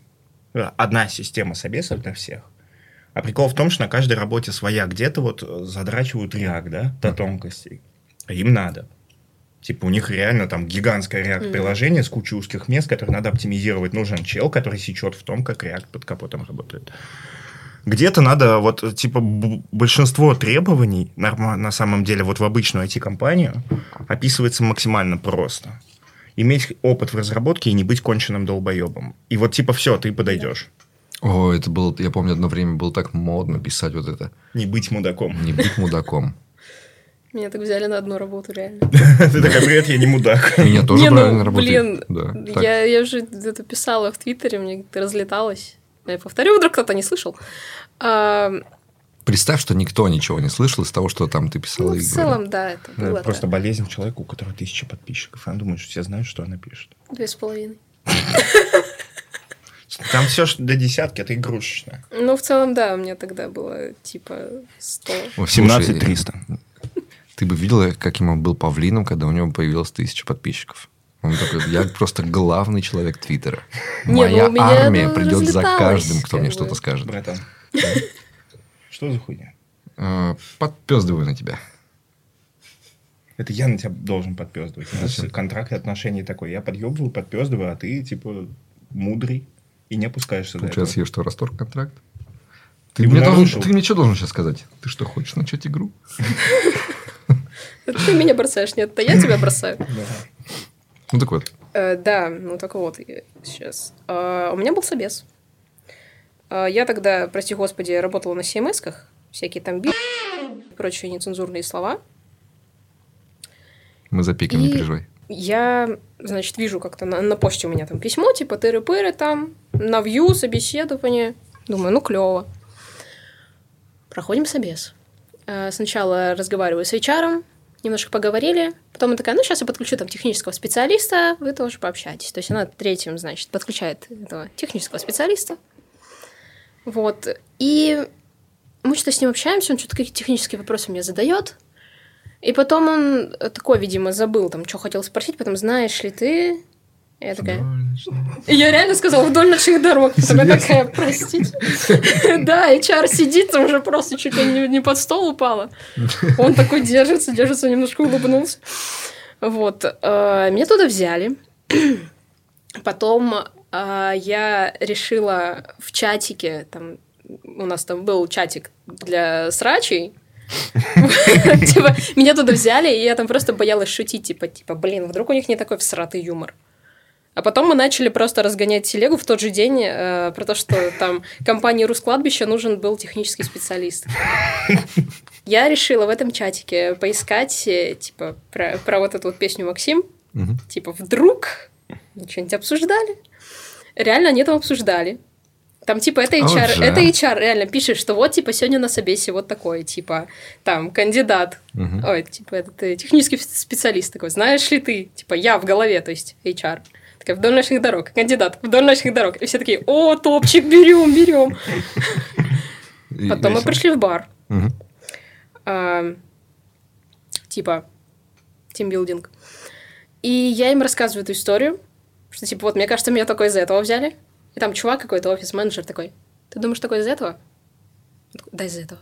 Одна система собесов для всех. А прикол в том, что на каждой работе своя. Где-то вот задрачивают реак, да, до тонкостей. Им надо. Типа у них реально там гигантское React-приложение с кучей узких мест, которые надо оптимизировать. Нужен чел, который сечет в том, как React под капотом работает. Где-то надо, вот, типа, большинство требований норма- на самом деле вот в обычную IT-компанию описывается максимально просто. Иметь опыт в разработке и не быть конченным долбоебом. И вот, типа, все, ты подойдешь. О, это было, я помню, одно время было так модно писать вот это. Не быть мудаком. Не быть мудаком. Меня так взяли на одну работу, реально. Ты такая, привет, я не мудак. Меня тоже брали ну, на работу. блин, я, я уже это писала в Твиттере, мне как-то разлеталось. Я повторю, вдруг кто-то не слышал. А, Представь, что никто ничего не слышал из того, что там ты писал ну, в целом, да, это Ну, было это просто болезнь человека, у которого тысяча подписчиков. Она думает, что все знают, что она пишет. Две с половиной. Там все до десятки, это игрушечное. Ну, в целом, да, у меня тогда было типа 100. Ой, слушай, 17 300. Ты бы видела, каким он был павлином, когда у него появилось тысяча подписчиков. Он такой, я просто главный человек Твиттера. Не, ну, Моя у меня армия придет за каждым, кто как мне что-то скажет. Братан. Что за хуйня? Э, Подпездываю на тебя. Это я на тебя должен подпездывать. У нас контракт и отношения такой. Я подъебываю, подпездываю, а ты, типа, мудрый и не опускаешься до Получается, этого. я что, расторг контракт? Ты Ты, мне, должен, ты мне что должен сейчас сказать? Ты что, хочешь начать игру? Это ты меня бросаешь, нет, это я тебя бросаю. Да. Ну так вот. Э, Да, ну так вот, сейчас. У меня был собес. Э, Я тогда, прости господи, работала на CMS-ках, всякие там би прочие нецензурные слова. Мы запикаем, не И- переживай. Я, значит, вижу как-то на, на почте у меня там письмо, типа тыры-пыры там, на вью, собеседование. Думаю, ну клево. Проходим собес. Э, Сначала разговариваю с HR, немножко поговорили. Потом я такая, ну, сейчас я подключу там технического специалиста, вы тоже пообщаетесь. То есть она третьим, значит, подключает этого технического специалиста. Вот. И мы что-то с ним общаемся, он что-то какие-то технические вопросы мне задает. И потом он такой, видимо, забыл, там, что хотел спросить, потом, знаешь ли ты... Я такая... И Я реально сказала, вдоль наших дорог. Потом я такая, простите. Да, HR сидит, уже просто чуть ли не- не под стол упала. Он такой держится, держится, немножко улыбнулся. Вот. э, Меня туда взяли. Потом э, я решила в чатике, там, у нас там был чатик для срачей, Типа, меня туда взяли, и я там просто боялась шутить, типа, типа, блин, вдруг у них не такой всратый юмор. А потом мы начали просто разгонять телегу в тот же день э, про то, что там компании Рускладбища нужен был технический специалист. Я решила в этом чатике поискать, э, типа, про, про вот эту вот песню Максим. Мгм. Типа, вдруг что-нибудь обсуждали? Реально они там обсуждали. Там, типа, это HR, же. это HR реально пишет, что вот, типа, сегодня на собесе вот такой, типа, там, кандидат. Мгм. Ой, типа, этот э, технический специалист такой, знаешь ли ты? Типа, я в голове, то есть HR. Такая, вдоль наших дорог, кандидат, вдоль наших дорог. И все такие, о, топчик, берем, берем. Потом мы пришли в бар. А, типа, тимбилдинг. И я им рассказываю эту историю, что, типа, вот, мне кажется, меня только из-за этого взяли. И там чувак какой-то, офис-менеджер такой, ты думаешь, такой из-за этого? Да, из-за этого.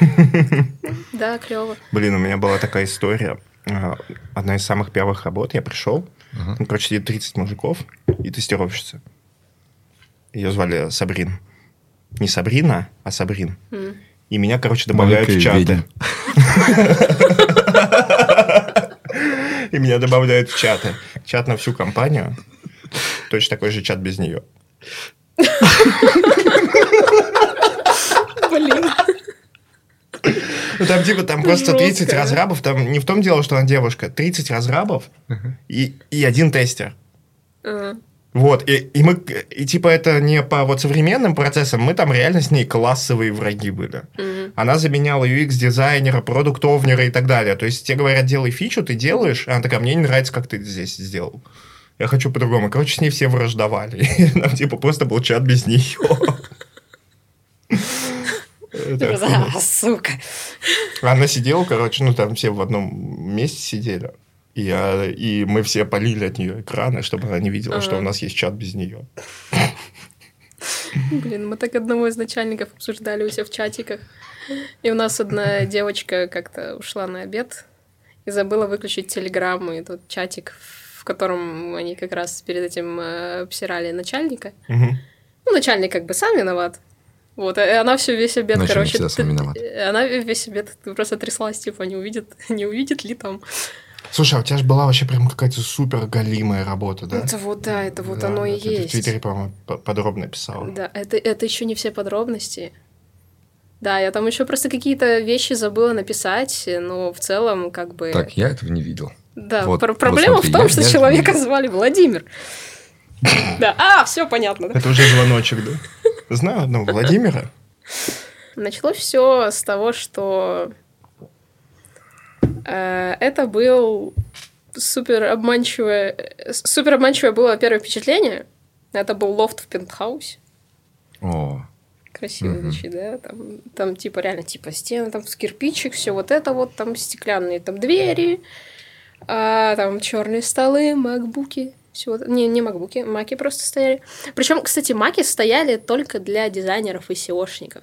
Да, клево. Блин, у меня была такая история. А, Одна из самых первых работ. Я пришел, Ага. там, короче, сидит 30 мужиков и тестировщица. Ее звали Сабрин. Не Сабрина, а Сабрин. М. И меня, короче, добавляют в Маленькая чаты. И меня добавляют в чаты. Чат на всю компанию. Точно такой же чат без нее. Блин. Ну, там типа, там просто 30 Жёстко. разрабов. Там не в том дело, что она девушка. 30 разрабов и, и один тестер. А, Вот, и, и мы, и типа это не по вот современным процессам, мы там реально с ней классовые враги были. мгм. Она заменяла UX-дизайнера, продукт-овнера и так далее. То есть тебе говорят, делай фичу, ты делаешь, а она такая, мне не нравится, как ты здесь сделал. Я хочу по-другому. Короче, с ней все враждовали. Нам типа просто был чат без нее. Это охуенно. А, сука. Она сидела, короче, ну там все в одном месте сидели. И, я, и мы все полили от нее экраны, чтобы она не видела, что Ага. у нас есть чат без нее. Блин, мы так одного из начальников обсуждали у себя в чатиках. И у нас одна девочка как-то ушла на обед. И забыла выключить телеграмму и тот чатик, в котором они как раз перед этим э, обсирали начальника. Мгм. Ну, начальник как бы сам виноват. Вот, и она все весь обед, Начальник короче... всегда сам т- виноват. Она весь обед просто тряслась, типа, не увидит, не увидит ли там. Слушай, а у тебя же была вообще прям какая-то супер галимая работа, да? Это вот, да, это вот Да, оно и да, ты в есть. Твиттере, по-моему, по- подробно писала. Да, это, это еще не все подробности. Да, я там еще просто какие-то вещи забыла написать, но в целом как бы... Так, я этого не видел. Да, Вот, пр- вот проблема смотри, в том, я- что я- человека звали Владимир. Да, а, все понятно. да. Это уже звоночек, да? Знаю одного Владимира. Началось все с того, что э, это был супер обманчивое, супер обманчивое было первое впечатление. Это был лофт в пентхаусе. О, Красиво Мгм. звучит, да? Там, там типа реально типа стены, там с кирпичик, все вот это вот, там стеклянные там двери, а, там черные столы, макбуки. Все вот, не, не макбуки, маки просто стояли. Причем, кстати, маки стояли только для дизайнеров и SEO шников.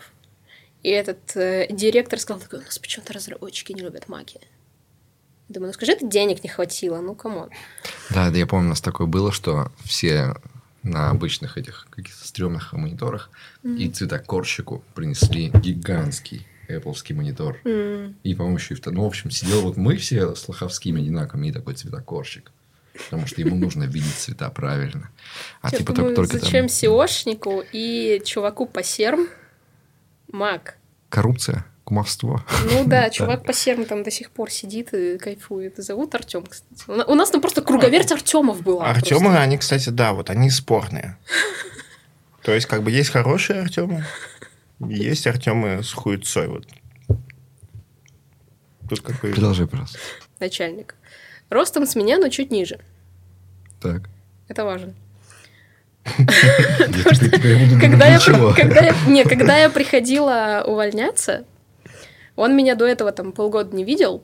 И этот э, директор сказал такой, у нас почему-то разработчики не любят маки. Думаю, ну скажи, это денег не хватило, ну come on. Да, да, я помню, у нас такое было, что все на обычных этих каких-то стрёмных мониторах и цветокорщику принесли гигантский Apple монитор. М, И, по-моему, еще и второй. Ну, в общем, сидел вот мы все с лоховскими одинаковыми и такой цветокорщик. Потому что ему нужно видеть цвета правильно. А типа только, только зачем SEOшнику и чуваку по серм мак? коррупция, кумовство. Ну да, чувак по серм там до сих пор сидит и кайфует. Зовут Артем, кстати. У на- У нас там просто круговерть Артемов была. Артемы, они, кстати, да, вот они спорные. То есть, как бы есть хорошие Артемы, есть Артемы с хуйцой. Вот. Тут как бы... Продолжай, пожалуйста. Начальник. Ростом с меня, но чуть ниже. Так. Это важно. Когда я, приходила увольняться, он меня до этого там полгода не видел.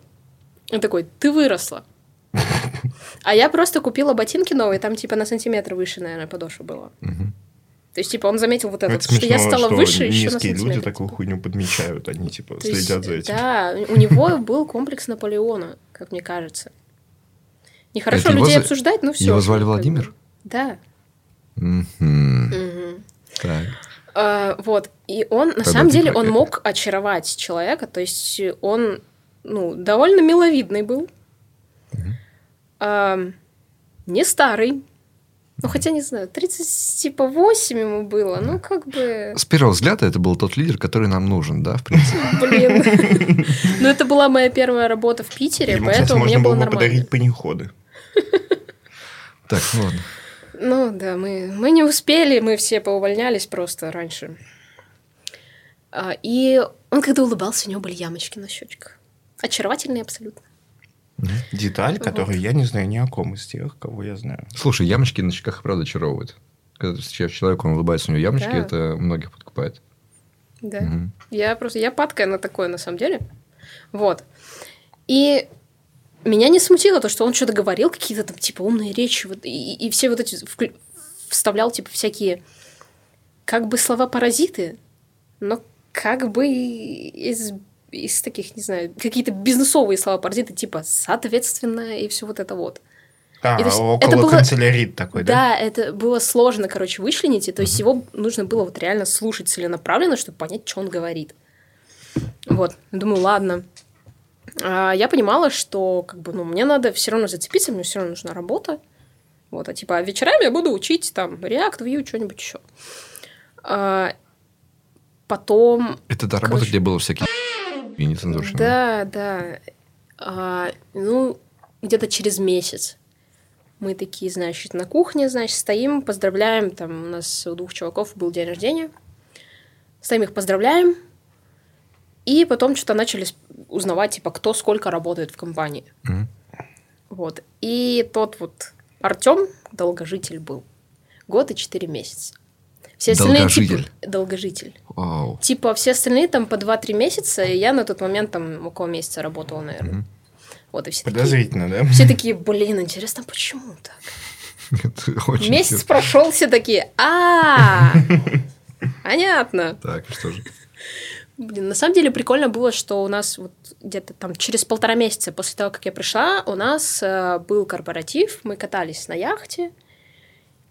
Он такой, ты выросла. А я просто купила ботинки новые, там типа на сантиметр выше, наверное, подошва была. То есть, типа, он заметил вот это, что я стала что выше еще на низкие люди сантиметр. такую хуйню подмечают, они типа То есть, следят за этим. Да, у него был комплекс Наполеона, как мне кажется. Нехорошо Это его людей за- обсуждать, но все. его звали Владимир? Да. Так. А, вот. И он, на Тогда самом деле, он мог очаровать человека. То есть он, ну, довольно миловидный был. А, не старый. Ну, хотя, не знаю, 30, типа, 8 ему было. Ну, как бы... С первого взгляда это был тот лидер, который нам нужен, да, в принципе. Блин. Ну, это была моя первая работа в Питере, поэтому мне было было бы нормально. подарить паниходы. Так, ну ладно. Ну, да, мы, мы не успели, мы все поувольнялись просто раньше. А, и он, когда улыбался, у него были ямочки на щечках. Очаровательные абсолютно. Деталь, которую я не знаю ни о ком из тех, кого я знаю. Слушай, ямочки на щеках и правда очаровывают. Когда ты встречаешь человека, он улыбается, у него ямочки, Да. это многих подкупает. Да. Мгм. Я просто, я падкая на такое, на самом деле. Вот. И меня не смутило то, что он что-то говорил, какие-то там, типа, умные речи, вот, и, и все вот эти вклю- вставлял, типа, всякие, как бы слова-паразиты, но как бы из, из таких, не знаю, какие-то бизнесовые слова-паразиты, типа, соответственно, и все вот это вот. А, И есть это около было- канцелярит такой, да? Да, это было сложно, короче, вычленить, и то есть его нужно было вот реально слушать целенаправленно, чтобы понять, что он говорит. Вот, думаю, ладно. А я понимала, что как бы, ну, мне надо все равно зацепиться, мне все равно нужна работа. Вот, а типа, а вечерами я буду учить там React, Vue, что-нибудь еще. А, потом Это та работа, Короче. где было всякие и нецензурщина. да, да. А, ну, где-то через месяц. Мы такие, значит, на кухне, значит, стоим, поздравляем. Там у нас у двух чуваков был день рождения. Стоим их поздравляем. И потом что-то начали узнавать, типа, кто сколько работает в компании. Мгм. Вот. И тот вот Артем долгожитель был. Год и четыре месяца. Все остальные, типа, Долгожитель? долгожитель. Вау. Типа все остальные там по 2-3 месяца, и я на тот момент там около месяца работала, наверное. Мгм. Вот, и все такие, Подозрительно, да? все такие, блин, интересно, почему так? Месяц прошел, все такие, а понятно. Так, что же? Блин, на самом деле прикольно было, что у нас вот где-то там через полтора месяца после того, как я пришла, у нас э, был корпоратив, мы катались на яхте,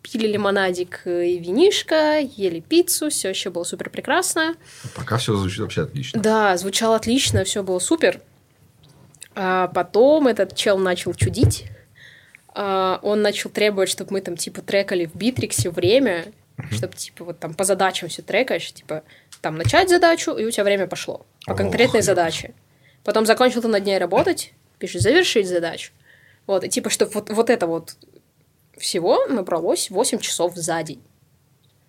пили лимонадик и винишко, ели пиццу, все еще было супер прекрасно. Пока все звучит вообще отлично. Да, звучало отлично, все было супер. А потом этот чел начал чудить. А, он начал требовать, чтобы мы там типа трекали в Битриксе время, чтобы типа вот там по задачам все трекаешь, типа там начать задачу, и у тебя время пошло по конкретной задаче. Потом закончил ты над ней работать, пишешь завершить задачу. Вот, и типа, что вот, вот это вот всего набралось 8 часов за день.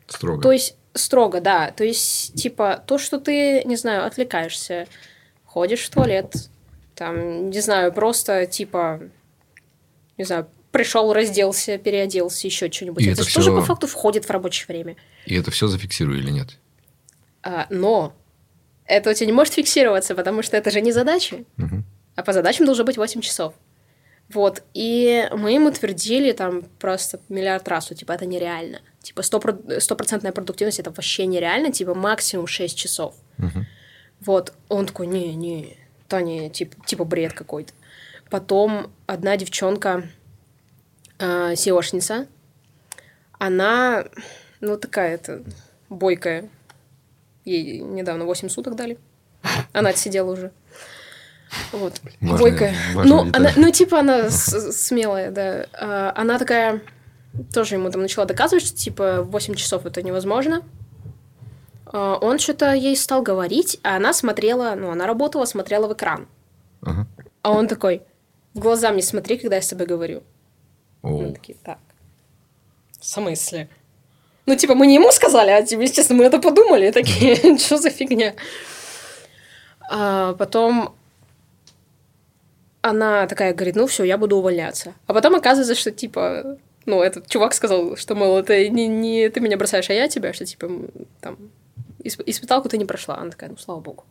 Строго. То есть строго, да. То есть, типа, то, что ты, не знаю, отвлекаешься, ходишь в туалет, там, не знаю, просто, типа, не знаю, пришел, разделся, переоделся, еще что-нибудь. И это это же тоже по факту входит в рабочее время. И это все зафиксирую или нет? А, но это у тебя не может фиксироваться, потому что это же не задачи. Мгм. А по задачам должно быть 8 часов. Вот, и мы им утвердили там просто миллиард раз, что, типа, это нереально. Типа, стопро- стопроцентная продуктивность — это вообще нереально, типа, максимум 6 часов. Мгм. Вот, он такой, не-не, Таня, типа, типа бред какой-то. Потом одна девчонка, э, сеошница, она, ну, такая это бойкая. Ей недавно 8 суток дали. Она отсидела уже. Вот. Важная- бойкая. важная Ну, она, ну, типа, она смелая, да. А, Она такая тоже ему там начала доказывать, что, типа, 8 часов это невозможно. А, Он что-то ей стал говорить, а она смотрела, ну, она работала, смотрела в экран. Ага. А он такой, в глаза мне смотри, когда я с тобой говорю. О, Мы такие, так. В смысле? Ну, типа, мы не ему сказали, а, типа, естественно, мы это подумали. Такие, что за фигня? А потом она такая говорит, ну все, я буду увольняться. А потом оказывается, что типа, ну, этот чувак сказал, что, мол, это не, не ты меня бросаешь, а я тебя, что типа, там, исп- испыталку ты не прошла. Она такая, ну, слава богу.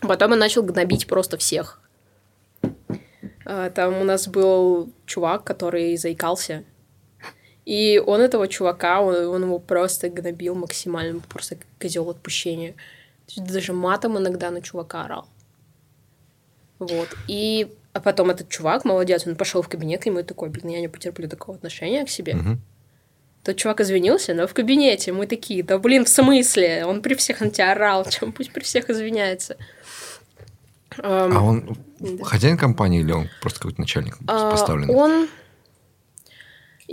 Потом он начал гнобить просто всех. А, Там у нас был чувак, который заикался. И он этого чувака, он, он его просто гнобил максимально, просто козел отпущения. Даже матом иногда на чувака орал. Вот. И а потом этот чувак, молодец, он пошел в кабинет, и мы такой, блин, я не потерплю такого отношения к себе. Мгм. Тот чувак извинился, но в кабинете мы такие, да блин, в смысле? Он при всех на тебя орал, чем пусть при всех извиняется. Эм, А он да. хозяин компании или он просто какой-то начальник а, поставленный? Он...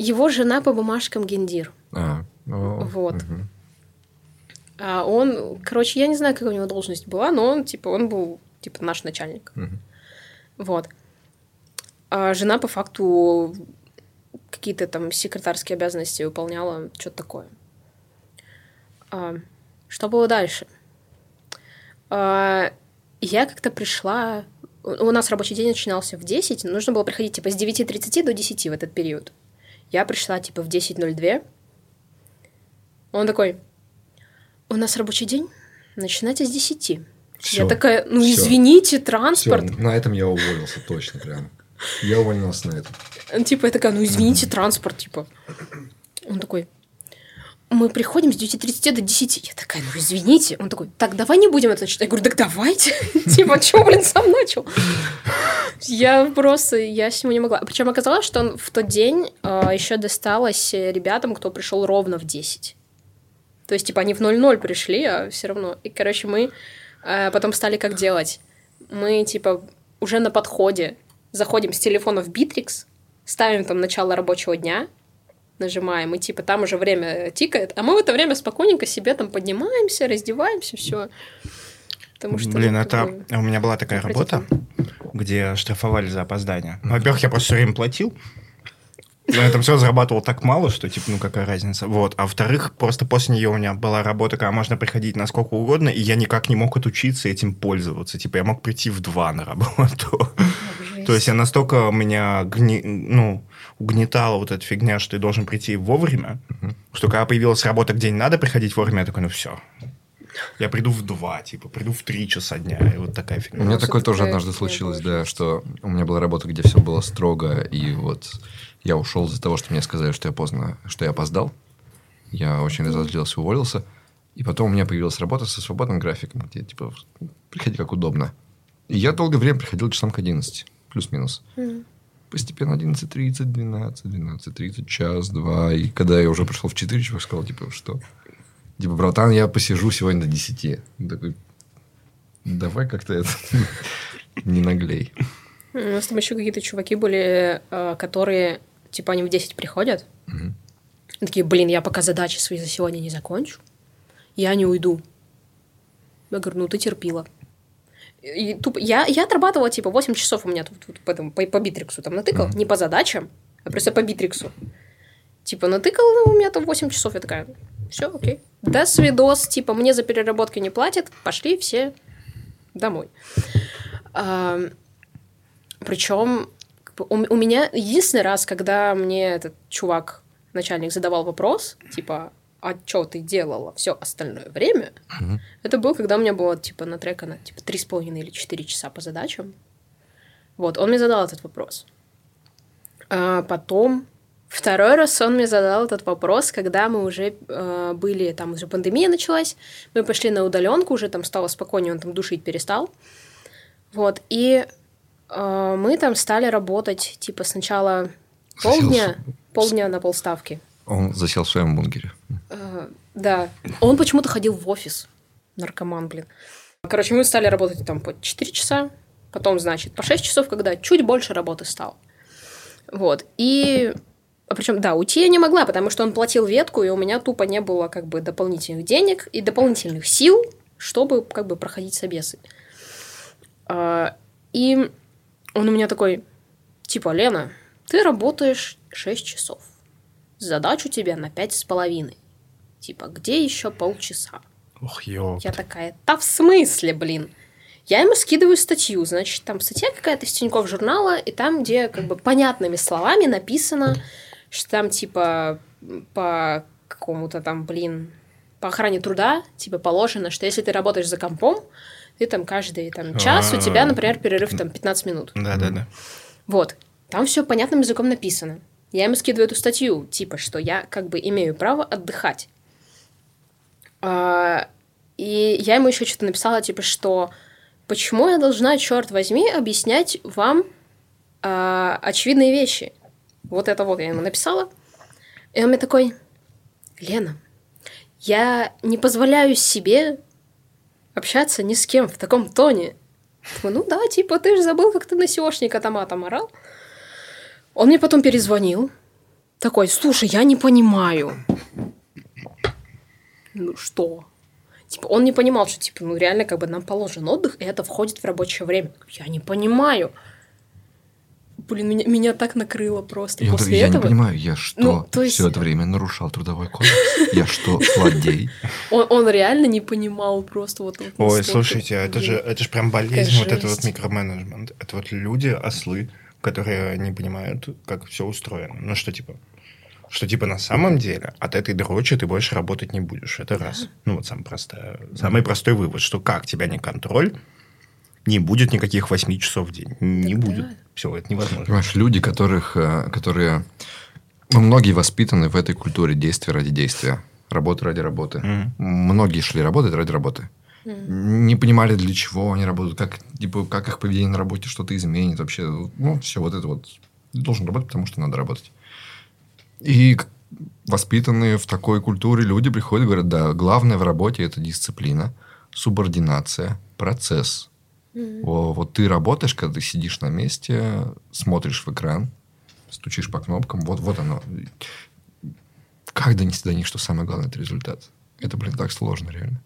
Его жена по бумажкам гендир. А, о, Вот. мгм. А он, короче, я не знаю, какая у него должность была, но он, типа, он был, типа, наш начальник. Мгм. Вот. А жена по факту какие-то там секретарские обязанности выполняла, что-то такое. А, что было дальше? А, я как-то пришла... У у нас рабочий день начинался в 10, нужно было приходить типа с 9.30 до 10 в этот период. Я пришла типа в 10.02. Он такой, у нас рабочий день начинается с 10. Всё, я такая, ну всё. извините, транспорт. на этом я уволился, точно прям. Я уволился на этом. Типа, я такая, ну извините, транспорт, типа. Он такой, мы приходим с 9.30 до 10. Я такая, ну извините. Он такой, так, давай не будем это читать. Я говорю, так давайте. Типа, что, блин, сам начал? Я просто, я с ним не могла. Причем оказалось, что он в тот день еще досталось ребятам, кто пришел ровно в 10. То есть, типа, они в 00 пришли, а все равно. И, короче, мы э, потом стали как делать. Мы, типа, уже на подходе заходим с телефона в Битрикс, ставим там начало рабочего дня, нажимаем, и типа там уже время тикает, а мы в это время спокойненько себе там поднимаемся, раздеваемся, все. Потому что, Блин, ну, это... бы, У меня была такая работа, где штрафовали за опоздание. Во-первых, я просто все время платил. Но я там все зарабатывал так мало, что, типа, ну какая разница. Вот. А во-вторых, просто после нее у меня была работа, когда можно приходить на сколько угодно, и я никак не мог отучиться этим пользоваться. Типа, я мог прийти в два на работу. То есть я настолько меня гни- ну, угнетала вот эта фигня, что ты должен прийти вовремя, что когда появилась работа, где не надо приходить вовремя, я такой, ну все. Я приду в два, типа, приду в три часа дня, и вот такая У фигня. меня Ну, такое тоже однажды случилось, да, что у меня была работа, где все было строго, и вот я ушел из-за того, что мне сказали, что я поздно, что я опоздал. Я очень разозлился, уволился. И потом у меня появилась работа со свободным графиком, где, типа, приходи как удобно. И я долгое время приходил часам к 11, плюс-минус. Постепенно 11.30, 12, 12.30, час, два. И когда я уже пришел в 4, чувак сказал, типа, что? Типа, братан, я посижу сегодня до 10. Он такой, давай как-то это не наглей. У нас там еще какие-то чуваки были, э, которые, типа, они в 10 приходят. И такие, блин, я пока задачи свои за сегодня не закончу, я не уйду. Я говорю, ну ты терпила. И тупо, я, я отрабатывала, типа, 8 часов у меня тут, тут по, этому- по, по битриксу там натыкал, не по задачам, а просто по битриксу. Типа, натыкал ну, у меня там 8 часов, я такая, все, окей. Да, свидос, типа, мне за переработки не платят, пошли все домой. причем у, у меня единственный раз, когда мне этот чувак, начальник, задавал вопрос, типа, а что ты делала все остальное время, это был, когда у меня было, типа, натрекано, типа, три с половиной или четыре часа по задачам. Вот, он мне задал этот вопрос. А потом, второй раз он мне задал этот вопрос, когда мы уже э, были, там уже пандемия началась, мы пошли на удаленку, уже там стало спокойнее, он там душить перестал. Вот, и э, мы там стали работать, типа, сначала полдня, полдня на полставки. Он засел в своем бункере. Э, Да. Он почему-то ходил в офис. Наркоман, блин. Короче, мы стали работать там по 4 часа, потом, значит, по 6 часов, когда чуть больше работы стало. Вот. И... А причем, да, уйти я не могла, потому что он платил ветку, и у меня тупо не было как бы дополнительных денег и дополнительных сил, чтобы как бы проходить собесы. А, И он у меня такой, типа, Лена, ты работаешь 6 часов. Задач у тебя на пять с половиной. Типа, где еще полчаса? Ох, ё. Я такая, да в смысле, блин? Я ему скидываю статью, значит, там статья какая-то из Тинькофф журнала, и там, где как бы понятными словами написано, что там типа по какому-то там, блин, по охране труда, типа положено, что если ты работаешь за компом, ты там каждый там час, у тебя, например, перерыв там 15 минут. Да-да-да. Вот. Там все понятным языком написано. Я ему скидываю эту статью, типа, что я как бы имею право отдыхать. А, и я ему еще что-то написала, типа, что почему я должна, черт возьми, объяснять вам а, очевидные вещи. Вот это вот я ему написала. И он мне такой, Лена, я не позволяю себе общаться ни с кем в таком тоне. Думаю, ну да, типа, ты же забыл, как ты на сеошника томатом орал. Он мне потом перезвонил. Такой, слушай, я не понимаю. Ну что? Типа, он не понимал, что, типа, ну реально, как бы нам положен отдых, и это входит в рабочее время. Я не понимаю. Блин, меня, меня так накрыло просто он после я не этого. понимаю, я что, Ну, то есть- все это время нарушал трудовой кодекс? Я что, злодей? Он, он реально не понимал просто вот... вот Ой, слушайте, а это же, это же прям болезнь, Какая вот это вот микроменеджмент. Это вот люди, ослы, которые не понимают, как все устроено. Ну, что типа, что типа на самом деле от этой дрочи ты больше работать не будешь. Это раз. Ну, вот самый, простой, самый простой вывод, что как тебя не контроль, не будет никаких 8 часов в день. Не Так будет. да. Все, это невозможно. Понимаешь, люди, которых, э, которые... Ну, многие воспитаны в этой культуре действия ради действия. Работы ради работы. Мгм. Многие шли работать ради работы. Не понимали, для чего они работают, как, типа, как их поведение на работе что-то изменит вообще. Ну, все вот это вот. Должен работать, потому что надо работать. И воспитанные в такой культуре люди приходят и говорят, да, главное в работе – это дисциплина, субординация, процесс. О, вот ты работаешь, когда ты сидишь на месте, смотришь в экран, стучишь по кнопкам, вот, вот оно. Как донести до них, что самое главное – это результат? Это, блин, так сложно, реально.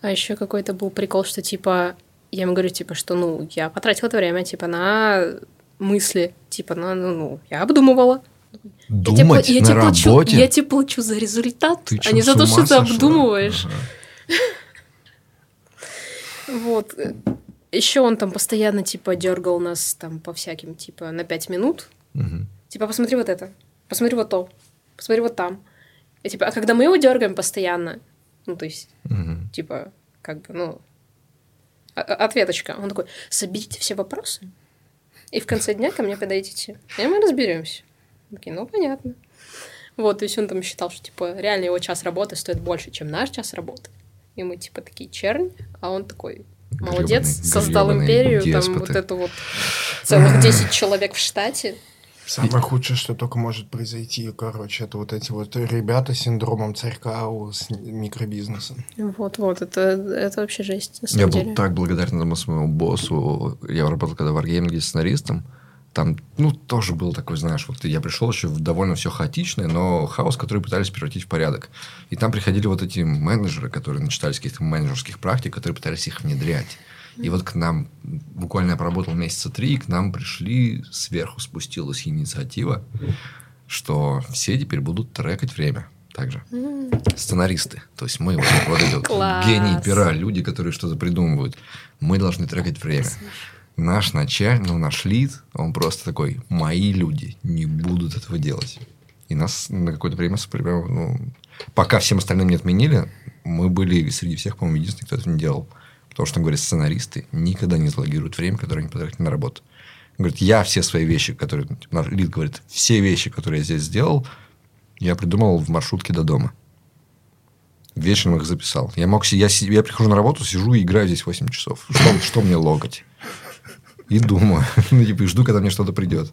А еще какой-то был прикол, что типа я ему говорю, типа, что ну я потратила это время, типа, на мысли, типа, на ну, ну я обдумывала. Я тебе Думать я на тебе плачу- работе? я тебе плачу за результат, Ты а не за то, что ты обдумываешь. Ага. Вот. Еще он там постоянно, типа, дергал нас там по всяким, типа, на пять минут. Типа, посмотри вот это, посмотри вот то, посмотри вот там. И, типа, а когда мы его дергаем постоянно, ну, то есть, Мгм. типа, как бы, ну, о- о- ответочка. Он такой, соберите все вопросы, и в конце дня ко мне подойдите, и мы разберемся. Такие, ну, понятно. Вот, то есть он там считал, что, типа, реально его час работы стоит больше, чем наш час работы. И мы типа такие чернь, а он такой молодец, Грёбаный- создал грёбаный империю, там деспоты. вот это вот целых 10 человек в штате. Самое худшее, что только может произойти, короче, это вот эти вот ребята с синдромом царька с микробизнесом. Вот-вот, это, это вообще жесть, на Я самом был деле. так благодарен этому своему боссу. Я работал когда в Wargaming сценаристом. Там, ну, тоже был такой, знаешь, вот я пришел еще в довольно все хаотичное, но хаос, который пытались превратить в порядок. И там приходили вот эти менеджеры, которые начитались каких-то менеджерских практик, которые пытались их внедрять. И вот к нам, буквально я проработал месяца три, и к нам пришли, сверху спустилась инициатива, что все теперь будут трекать время. Также. Сценаристы. То есть мы, вот, вот эти вот гении пера, люди, которые что-то придумывают. Мы должны трекать время. Наш начальник, ну, наш лид, он просто такой, мои люди не будут этого делать. И нас на какое-то время, ну, пока всем остальным не отменили, мы были среди всех, по-моему, единственные, кто это не делал. Потому что, он говорит, сценаристы никогда не залогируют время, которое они потратили на работу. Говорит, я все свои вещи, которые... типа, лид говорит, все вещи, которые я здесь сделал, я придумал в маршрутке до дома. Вечером их записал. Я мог... Я, я прихожу на работу, сижу и играю здесь 8 часов. Что, что мне логать? И думаю. Ну, типа, и жду, когда мне что-то придет.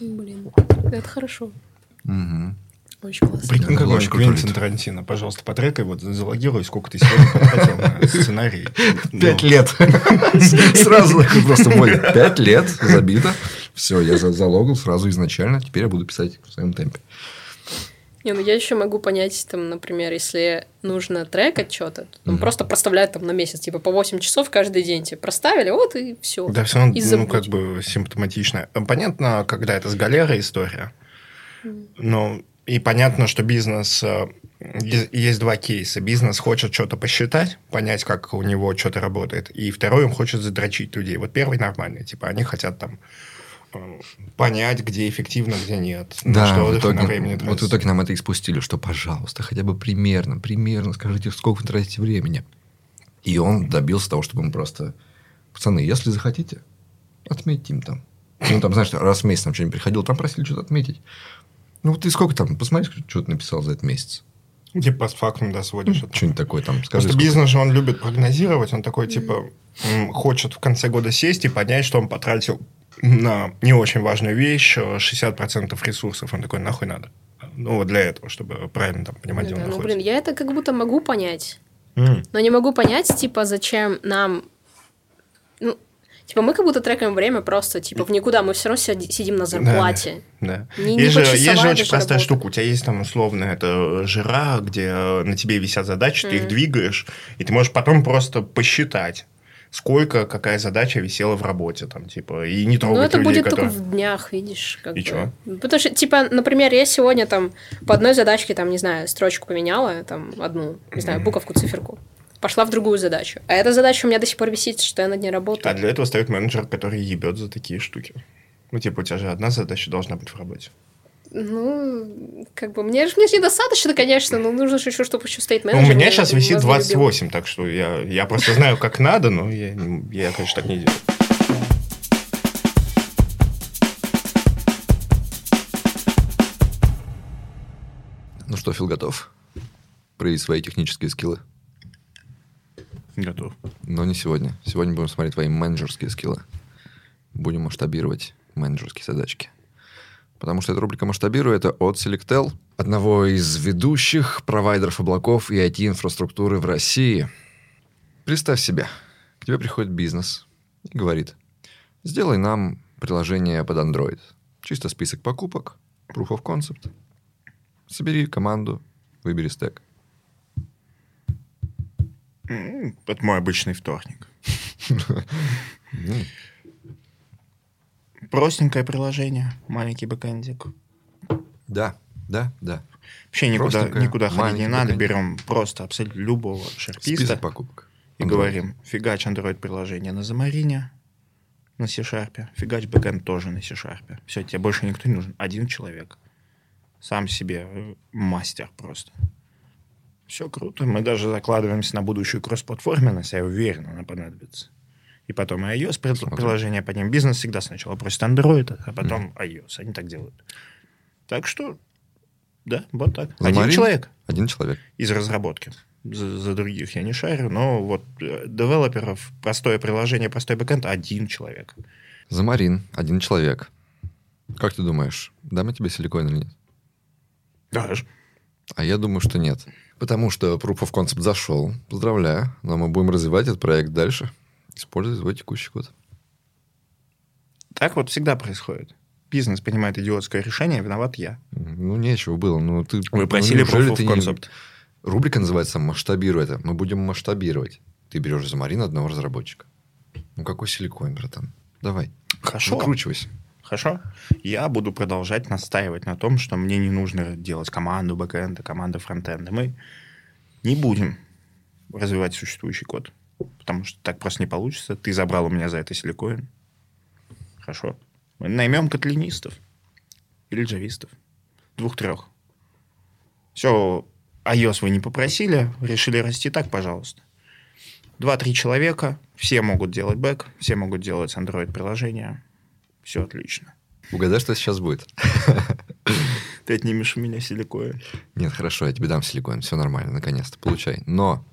Блин, это хорошо. Мгм. Очень классно. Прикинь, Да, какой очень Квентин. Тарантино. Пожалуйста, потрекай, вот залогируй, сколько ты сегодня потратил на сценарий. Пять Ну, лет. Сразу просто боль. Пять лет забито. Все, я за- залогал сразу изначально. Теперь я буду писать в своем темпе. Не, ну я еще могу понять, там, например, если нужно трекать что-то, там Мгм. просто проставляют там на месяц, типа по 8 часов каждый день, тебе проставили, вот и все. Да, все равно, ну, как бы симптоматично. Понятно, когда это с галеры история. Но и понятно, что бизнес... э, Есть два кейса. Бизнес хочет что-то посчитать, понять, как у него что-то работает. И второй, он хочет задрочить людей. Вот первый нормальный. Типа, они хотят там э, понять, где эффективно, где нет. Да, что в отдых, на итоге, времени вот в итоге нам это и спустили, что, пожалуйста, хотя бы примерно, примерно скажите, сколько вы тратите времени. И он добился того, чтобы мы просто... Пацаны, если захотите, отметьте им там. Ну, там, знаешь, раз в месяц нам что-нибудь приходило, там просили что-то отметить. Ну, ты сколько там, посмотри, что ты написал за этот месяц. Типа, постфактум, да, сводишь. это. Что-нибудь такое там. Скажи, Просто бизнес же он любит прогнозировать, он такой, типа, хочет в конце года сесть и понять, что он потратил на не очень важную вещь э, 60% ресурсов. Он такой, нахуй надо. Ну, вот для этого, чтобы правильно там понимать, где он Да, ну, находится. блин, я это как будто могу понять, М. но не могу понять, типа, зачем нам... Ну, типа, мы как будто трекаем время просто, типа, в никуда, мы все равно сиди- сидим на зарплате. Да. Не- не есть, же, есть же очень простая работа. штука. У тебя есть там условно это жира, где э, на тебе висят задачи, ты их двигаешь, и ты можешь потом просто посчитать, сколько какая задача висела в работе, там, типа, и не трогать Ну, это людей, будет которые... только в днях, видишь. Как И бы. чё? Потому что, типа, например, я сегодня там по одной задачке, там, не знаю, строчку поменяла, там, одну, не знаю, буковку, циферку. Пошла в другую задачу. А эта задача у меня до сих пор висит, что я над ней А работаю. для этого стоит менеджер, который ебет за такие штуки. Ну, типа, у тебя же одна задача должна быть в работе. Ну, как бы, мне же мне недостаточно, конечно, но нужно же еще, чтобы еще стоит Ну, у менеджер. меня я сейчас висит любил. 28, так что я, я просто знаю, как надо, но я, я, конечно, так не делаю. Ну что, Фил готов? Проявить свои технические скиллы. Готов. Но не сегодня. Сегодня будем смотреть твои менеджерские скиллы. Будем масштабировать менеджерские задачки. Потому что эта рубрика «Масштабирую» — это от Selectel, одного из ведущих провайдеров облаков и IT-инфраструктуры в России. Представь себе, к тебе приходит бизнес и говорит, сделай нам приложение под Android. Чисто список покупок, proof of concept. Собери команду, выбери стек. М, Это мой обычный вторник. Ну, Простенькое приложение, маленький backend ик. Да, да, да. Вообще никуда, никуда ходить не надо, берем просто абсолютно любого шарписта Список покупок. и говорим, фигач Android-приложение на Xamarin е, на C Sharp, фигач backend тоже на C Sharp. Все, тебе больше никто не нужен. Один человек. Сам себе э, мастер просто. Все круто. Мы даже закладываемся на будущую кросс-платформенность, я уверен, она понадобится. И потом iOS Смотрим. приложение под ним. Бизнес всегда сначала просит Android, а потом iOS. Они так делают. Так что, да, вот так. Один Замарин? человек Один человек. из разработки. За, за других я не шарю, но вот э, девелоперов, простое приложение, простой бэкэнд, один человек. Замарин, один человек. Как ты думаешь, дам я тебе силикон или нет? Дашь. А я думаю, что нет. Потому что Proof of Concept зашел. Поздравляю. Но мы будем развивать этот проект дальше. Используя свой текущий код. Так вот всегда происходит. Бизнес принимает идиотское решение, виноват я. Ну, нечего было. Ну, ты, Вы ну, просили неужели Proof of не- Concept. Рубрика называется «Масштабируй это». Мы будем масштабировать. Ты берешь за Марина одного разработчика. Ну, какой силикон, братан? Давай. Хорошо. Выкручивайся. Хорошо. Я буду продолжать настаивать на том, что мне не нужно делать команду бэкэнда, команду фронтенда. Мы не будем развивать существующий код, потому что так просто не получится. Ты забрал у меня за это силикоин. Хорошо. Мы наймем котлинистов или джавистов. Двух-трех. Все, iOS вы не попросили, решили расти так, пожалуйста. Два-три человека, все могут делать бэк, все могут делать Android-приложения. Все отлично. Угадай, что сейчас будет. Ты отнимешь у меня силикоин. Нет, хорошо, я тебе дам силикон. Все нормально, наконец-то. Получай. Но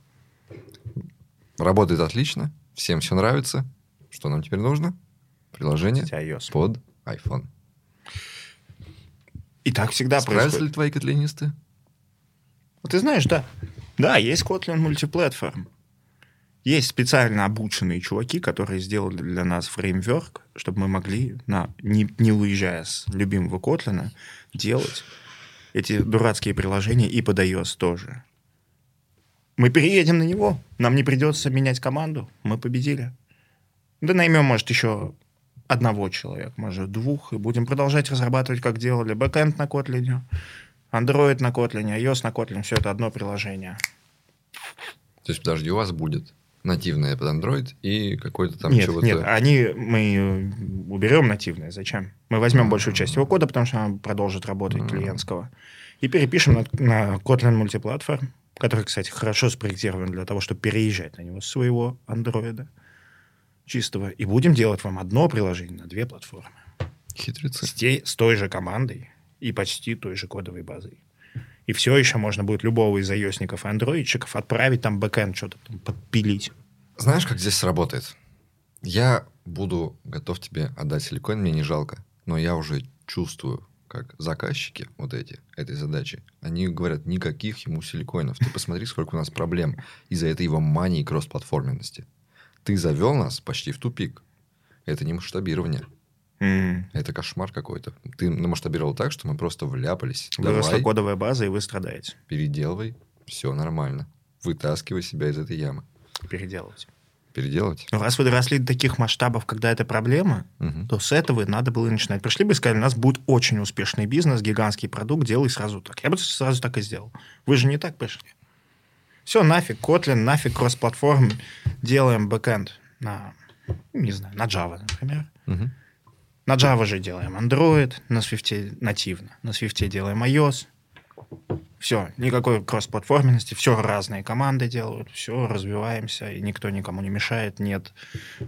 работает отлично. Всем все нравится. Что нам теперь нужно? Приложение iOS. под iPhone. И так всегда Справятся происходит. ли твои котлинисты? Вот Ты знаешь, да. Да, есть Kotlin мультиплатформ. Есть специально обученные чуваки, которые сделали для нас фреймворк, чтобы мы могли, на, не, не уезжая с любимого Kotlin, делать эти дурацкие приложения и под iOS тоже. Мы переедем на него, нам не придется менять команду, мы победили. Да наймем, может, еще одного человека, может, двух, и будем продолжать разрабатывать, как делали бэкэнд на Kotlin, Android на Kotlin, iOS на Kotlin, все это одно приложение. То есть, подожди, у вас будет нативное под Android и какой-то там нет, чего-то... нет, они мы уберем нативное. Зачем? Мы возьмем большую часть его кода, потому что она продолжит работать клиентского, и перепишем на, на Kotlin мультиплатформ, который, кстати, хорошо спроектирован для того, чтобы переезжать на него с своего андроида чистого, и будем делать вам одно приложение на две платформы Хитрецы. с, те- с той же командой и почти той же кодовой базой. И все еще можно будет любого из iOS-ников и андроидчиков отправить там бэкэнд, что-то подпилить. Знаешь, как здесь сработает? Я буду готов тебе отдать силикон, мне не жалко. Но я уже чувствую, как заказчики вот эти, этой задачи, они говорят, никаких ему силикоинов. Ты посмотри, сколько у нас проблем из-за этой его мании кроссплатформенности. Ты завел нас почти в тупик. Это не масштабирование. М. Это кошмар какой-то. Ты намасштабировал так, что мы просто вляпались. Выросла Давай, кодовая база, и вы страдаете. переделывай. Все нормально. Вытаскивай себя из этой ямы. Переделывать. Переделать? Но раз вы доросли до таких масштабов, когда это проблема, Мгм. то с этого и надо было и начинать. Пришли бы и сказали, у нас будет очень успешный бизнес, гигантский продукт, делай сразу так. Я бы сразу так и сделал. Вы же не так пришли. Все, нафиг, Kotlin, нафиг кросс-платформ, делаем бэкэнд на, не знаю, на Java, например. Мгм. На Java же делаем Android, на Swift нативно. На Swift делаем iOS. Все, никакой кроссплатформенности, все разные команды делают, все, развиваемся, и никто никому не мешает. Нет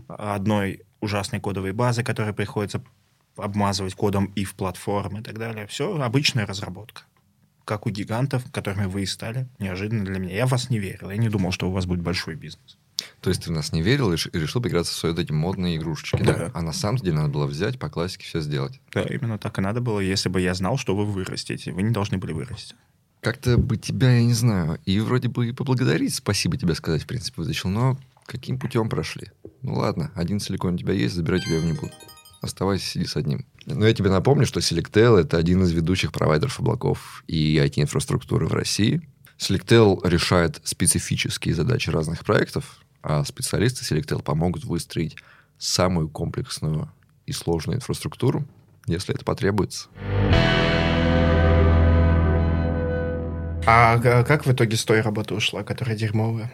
одной ужасной кодовой базы, которую приходится обмазывать кодом и в платформ и так далее. Все обычная разработка. Как у гигантов, которыми вы и стали. Неожиданно для меня. Я в вас не верил. Я не думал, что у вас будет большой бизнес. То есть ты в нас не верил и реш- и решил поиграться в свои вот эти модные игрушечки, да? Да. А на самом деле надо было взять, по классике все сделать. Да, именно так и надо было, если бы я знал, что вы вырастете. Вы не должны были вырасти. Как-то бы тебя, я не знаю, и вроде бы и поблагодарить, спасибо тебе сказать, в принципе, вытащил, но каким путем прошли? Ну ладно, один силикон у тебя есть, забирать тебя не буду. Оставайся, сиди с одним. Но я тебе напомню, что Selectel — это один из ведущих провайдеров облаков и IT-инфраструктуры в России. Selectel решает специфические задачи разных проектов, а специалисты Selectel помогут выстроить самую комплексную и сложную инфраструктуру, если это потребуется. А как в итоге с той работы ушла, которая дерьмовая?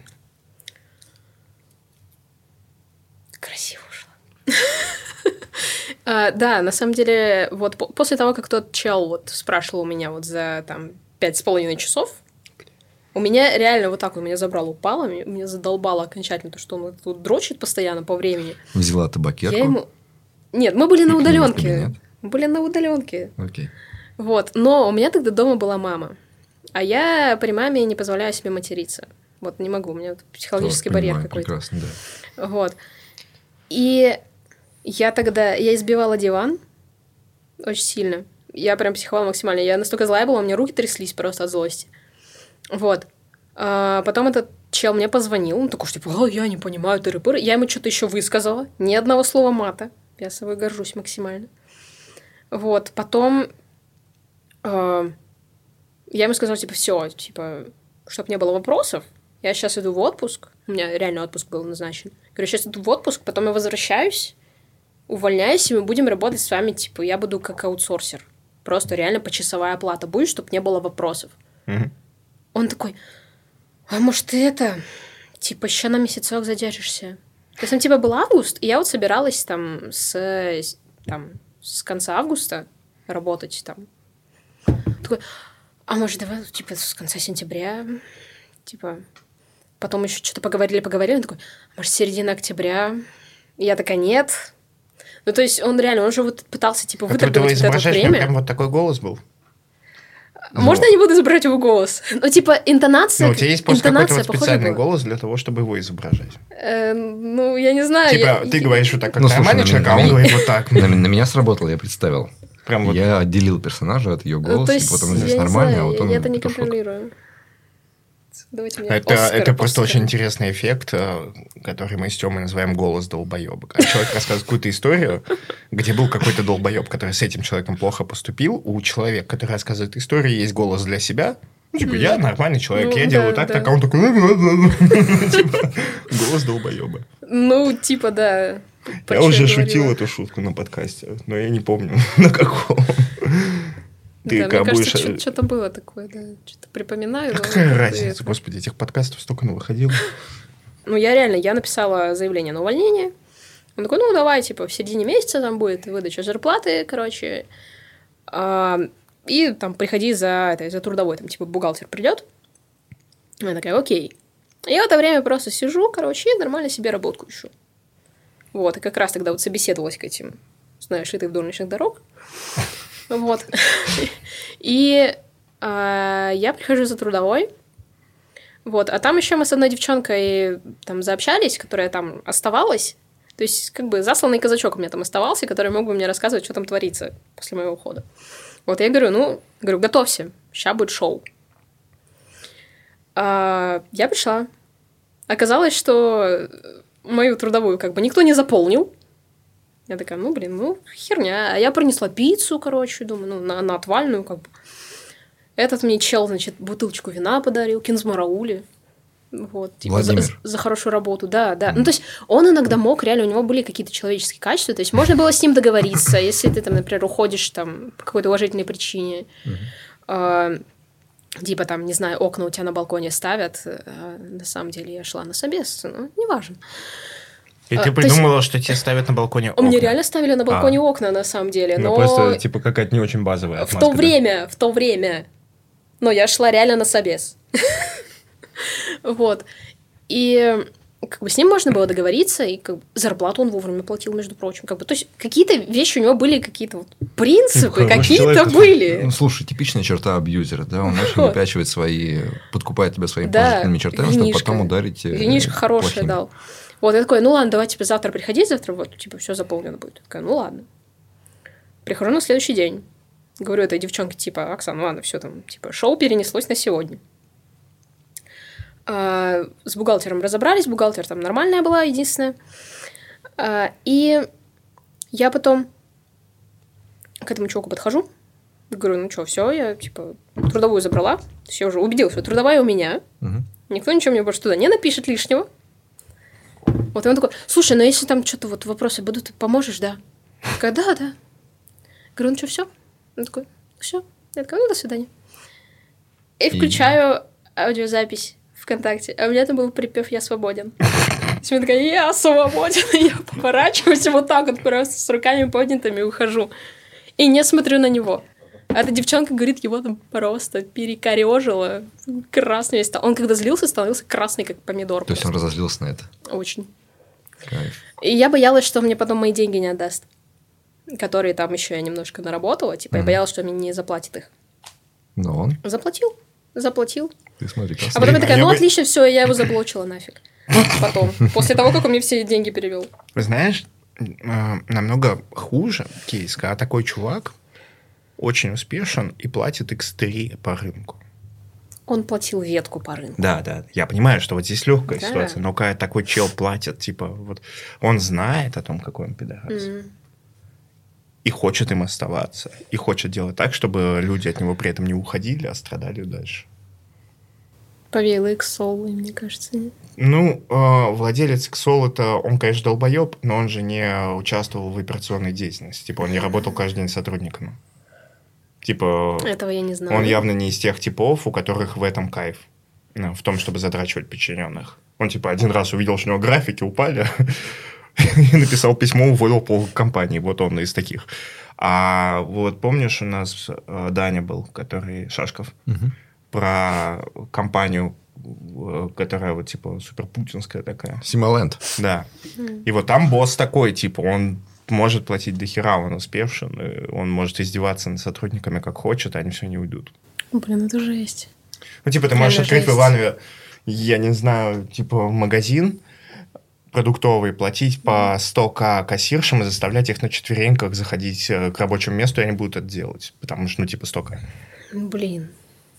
Красиво ушла. А, Да, на самом деле, вот по- после того, как тот чел вот спрашивал у меня вот за там пять с половиной часов, у меня реально вот так он меня забрал, упало, меня задолбало окончательно, то, что он вот тут дрочит постоянно по времени. Взяла табакерку. Я ему... Нет, мы были на удаленке. Мы были на удаленке. Окей. Вот, но у меня тогда дома была мама. А я при маме не позволяю себе материться. Вот не могу, у меня вот психологический Вот, барьер какой-то. Прекрасно, да. Вот. И я тогда, я избивала диван очень сильно. Я прям психовала максимально. Я настолько злая была, у меня руки тряслись просто от злости. Вот. А потом этот чел мне позвонил, он такой, типа, «А, я не понимаю, тыры -пыры». Я ему что-то еще высказала, ни одного слова мата. Я собой горжусь максимально. Вот, потом а, я ему сказала, типа, все, типа, чтобы не было вопросов, я сейчас иду в отпуск, у меня реально отпуск был назначен. Говорю, сейчас иду в отпуск, потом я возвращаюсь, увольняюсь, и мы будем работать с вами, типа, я буду как аутсорсер. Просто реально почасовая оплата будет, чтобы не было вопросов. Мгм. Он такой, а может ты это, типа, еще на месяцок задержишься? То есть, там, типа, был август, и я вот собиралась там с, там, с конца августа работать там. Такой, а может, давай, типа, с конца сентября, типа, потом еще что-то поговорили, поговорили, он такой, «А может, середина октября? И я такая, нет. Ну, то есть, он реально, он уже вот пытался, типа, А выторговать вот это время. прям вот такой голос был? Можно я не буду изображать его голос? Ну, типа, интонация... Ну, у тебя есть просто какой-то вот специальный голос для того, чтобы его изображать. Э, ну, я не знаю. Типа, я- ты я- говоришь вот так, как Ну, слушай, нормальный на- человек, на а он говорит вот так. На, на меня сработало, я представил. Прям вот. Я отделил персонажа от ее Ну, голоса, то и есть, вот он здесь нормальный, знаю, а вот он... я это не контролирую. Давайте мне Это, Оскар, это просто Оскар. очень интересный эффект, э, который мы с Тёмой называем голос долбоеба. Когда человек рассказывает какую-то историю, где был какой-то долбоеб, который с этим человеком плохо поступил, у человека, который рассказывает историю, есть голос для себя. Ну, типа, я нормальный человек, Ну, я да, делаю так, да. так, а он такой... Типа, Голос долбоеба. Ну, типа, да. Я уже шутил эту шутку на подкасте, но я не помню, на каком. Ты да, как мне будешь... кажется, что-то было такое, да. Что-то припоминаю. А какая разница, господи, этих подкастов столько навыходило. Ну, я реально, я написала заявление на увольнение. Он такой, ну, давай, типа, в середине месяца там будет выдача зарплаты, короче. А, и там приходи за, это, за трудовой, там, типа, бухгалтер придет. Я такая, окей. Я в это время просто сижу, короче, и нормально себе работку ищу. Вот, и как раз тогда вот собеседовалась к этим, знаешь, и ты вдоль ночных дорог. Вот. И а, я прихожу за трудовой, вот, а там еще мы с одной девчонкой там заобщались, которая там оставалась. То есть, как бы засланный казачок у меня там оставался, который мог бы мне рассказывать, что там творится после моего ухода. Вот я говорю, ну, говорю, готовься, сейчас будет шоу. А, я пришла. Оказалось, что мою трудовую как бы никто не заполнил. Я такая, ну, блин, ну, херня. А я принесла пиццу, короче, думаю, ну, на, на отвальную, как бы. Этот мне чел, значит, бутылочку вина подарил, кинзмараули. Вот, типа, за, Владимир. за хорошую работу, да, да. Ну, то есть, он иногда мог, реально, у него были какие-то человеческие качества, то есть, можно было с ним договориться, если ты, там, например, уходишь, там, по какой-то уважительной причине. А, типа, там, не знаю, окна у тебя на балконе ставят, а на самом деле я шла на собес, ну, неважно. И А, ты то есть- придумала, что тебе ставят на балконе окна. реально ставили на балконе окна, на самом деле, Ну, но... просто, типа, какая-то не очень базовая В то отмазка, да? время, в то время. Но я шла реально на собес. Вот. И как бы с ним можно было договориться, и как бы зарплату он вовремя платил, между прочим. Как бы, то есть какие-то вещи у него были, какие-то вот принципы, Хороший какие-то были. Ну, слушай, типичная черта абьюзера, да, он очень Вот. выпячивает свои, подкупает тебя своими Да, положительными чертами, чтобы потом ударить э, Винишко хорошее плохими. дал. Вот, я такой, ну ладно, давай, типа, завтра приходи, завтра вот, типа, все заполнено будет. Я такая, ну ладно. Прихожу на следующий день. Говорю этой девчонке, типа, Оксана, ладно, все там, типа, шоу перенеслось на сегодня. А, с бухгалтером разобрались, бухгалтер там нормальная была, единственная. А, и я потом к этому чуваку подхожу, говорю, ну что, все, я, типа, трудовую забрала. Я уже убедилась, что трудовая у меня, Мгм. Никто ничего мне больше туда не напишет лишнего. Вот и он такой, слушай, ну если там что-то вот вопросы будут, ты поможешь, да? Я такая, да, да. Говорю, ну что, все? Он такой, все. Я такая, ну до свидания. И включаю аудиозапись ВКонтакте, а у меня там был припев «Я свободен». Я такая, я свободен, я поворачиваюсь вот так вот просто с руками поднятыми ухожу. И не смотрю на него. А эта девчонка говорит, его там просто перекорежило, красный весь стал. Он когда злился, становился красный, как помидор. То есть он просто. разозлился на это. Очень. Кайф. И я боялась, что мне потом мои деньги не отдаст. Которые там еще я немножко наработала. Типа, я Мгм. боялась, что мне не заплатит их. Но он Заплатил. Заплатил. Ты смотри, А классно. потом я такая, я ну отлично, все, я его заблочила нафиг. Потом, после того, как он мне все деньги перевел. Знаешь, э, намного хуже кейс, когда такой чувак очень успешен и платит x3 по рынку. Он платил ветку по рынку. Да, да. Я понимаю, что вот здесь легкая Да. ситуация, но когда такой чел платит, типа, вот он знает о том, какой он пидорас. М. И хочет им оставаться. И хочет делать так, чтобы люди от него при этом не уходили, а страдали дальше. Повеяло их соло, мне кажется. нет? Ну, э, владелец Xol это он, конечно, долбоеб, но он же не участвовал в операционной деятельности. Типа, он не работал каждый день с сотрудниками. Типа, Этого я не знаю. он явно не из тех типов, у которых в этом кайф. Ну, в том, чтобы затрачивать подчиненных. Он, типа, один раз увидел, что у него графики упали, и написал письмо, уволил пол компании. Вот он из таких. А вот помнишь, у нас э, Даня был, который Шашков, про компанию, э, которая вот типа суперпутинская такая. Симоленд. Да. И вот там босс такой, типа, он может платить до хера, он успевший, он может издеваться над сотрудниками как хочет, а они все не уйдут. Блин, это жесть. Ну, типа, ты можешь Реально открыть в жесть. Иванове, я не знаю, типа, магазин продуктовый, платить по 100к кассиршам и заставлять их на четвереньках заходить э, к рабочему месту, и они будут это делать. Потому что, ну, типа, 100к. Блин,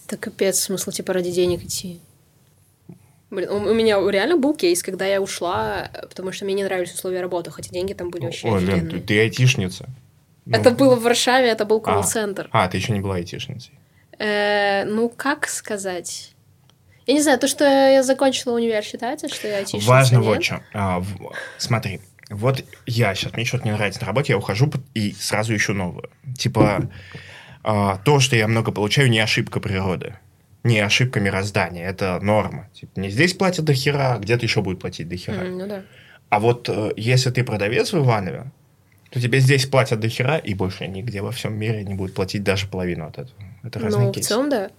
это капец, смысл типа ради денег идти. Блин, у, меня реально был кейс, когда я ушла, э, потому что мне не нравились условия работы, хотя деньги там были вообще Ой, Лен, ты, офигенные. ты айтишница. Ну, Это было в Варшаве, это был А. колл-центр. А, ты еще не была айтишницей. Э, ну, как сказать? Я не знаю, то, что я закончила универ, считается, что я айтишница? Важно нет? вот что. А, в- смотри, вот я сейчас, мне что-то не нравится на работе, я ухожу и сразу ищу новую. Типа, а, то, что я много получаю, не ошибка природы. Не ошибка мироздания, это норма. Типа, не здесь платят до хера, а где-то еще будет платить до хера. М, ну да. А вот э, если ты продавец в Иванове, то тебе здесь платят до хера, и больше нигде во всем мире не будут платить даже половину от этого. Это разные Ну, в кейсы. целом, да.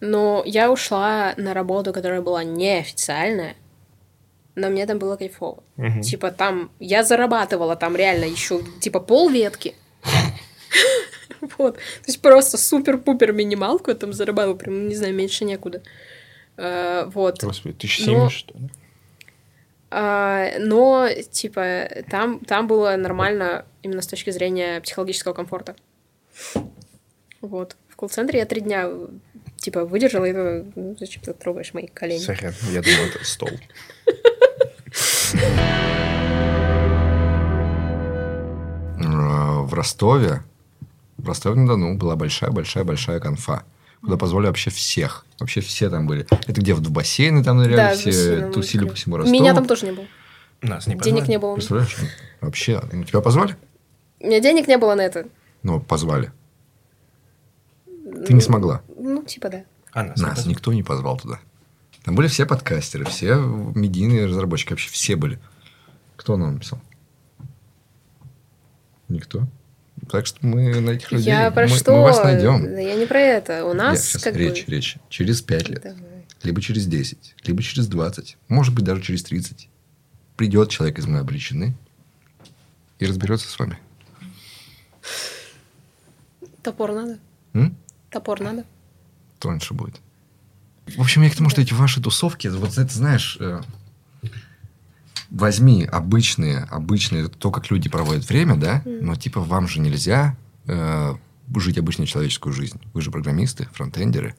Но я ушла на работу, которая была неофициальная, но мне там было кайфово. Мгм. Типа там, я зарабатывала там реально еще типа пол ветки. Вот. То есть просто супер-пупер минималку я там зарабатывала, прям, не знаю, меньше некуда. Э, Вот. Господи, ты Но- что ли? А, но, типа, там, там было нормально именно с точки зрения психологического комфорта. Вот. В колл-центре я три дня, типа, выдержала, и ну, зачем ты трогаешь мои колени? Сорян, я думал, это стол. Э, В Ростове, в Ростове-на-Дону была большая-большая-большая конфа, куда позвали вообще всех. Вообще все там были. Это где в бассейны там ныряли, Да, все тусили по всему Ростову. Меня там тоже не было. Нас не Денег не было. Представляешь? Вообще, ну, тебя позвали? У меня денег не было на это. Ну, позвали. Ты не смогла. Ну, типа, да. А нас, не Нас позвали. никто не позвал туда. Там были все подкастеры, все медийные разработчики, вообще все были. Кто нам написал? Никто. Так что мы на этих людей, Я про мы, что? мы вас найдем. Да Я не про это. У Я нас сейчас как речь, бы... речь. Через 5 лет, Давай. либо через 10, либо через 20, может быть, даже через 30. Придет человек из моей обречены и разберется с вами. Топор надо? М? Топор надо? Тоньше будет. В общем, я к тому, что эти ваши тусовки, вот это, знаешь, э, возьми обычные, обычные, то, как люди проводят время, да, но типа вам же нельзя э, жить обычную человеческую жизнь. Вы же программисты, фронтендеры.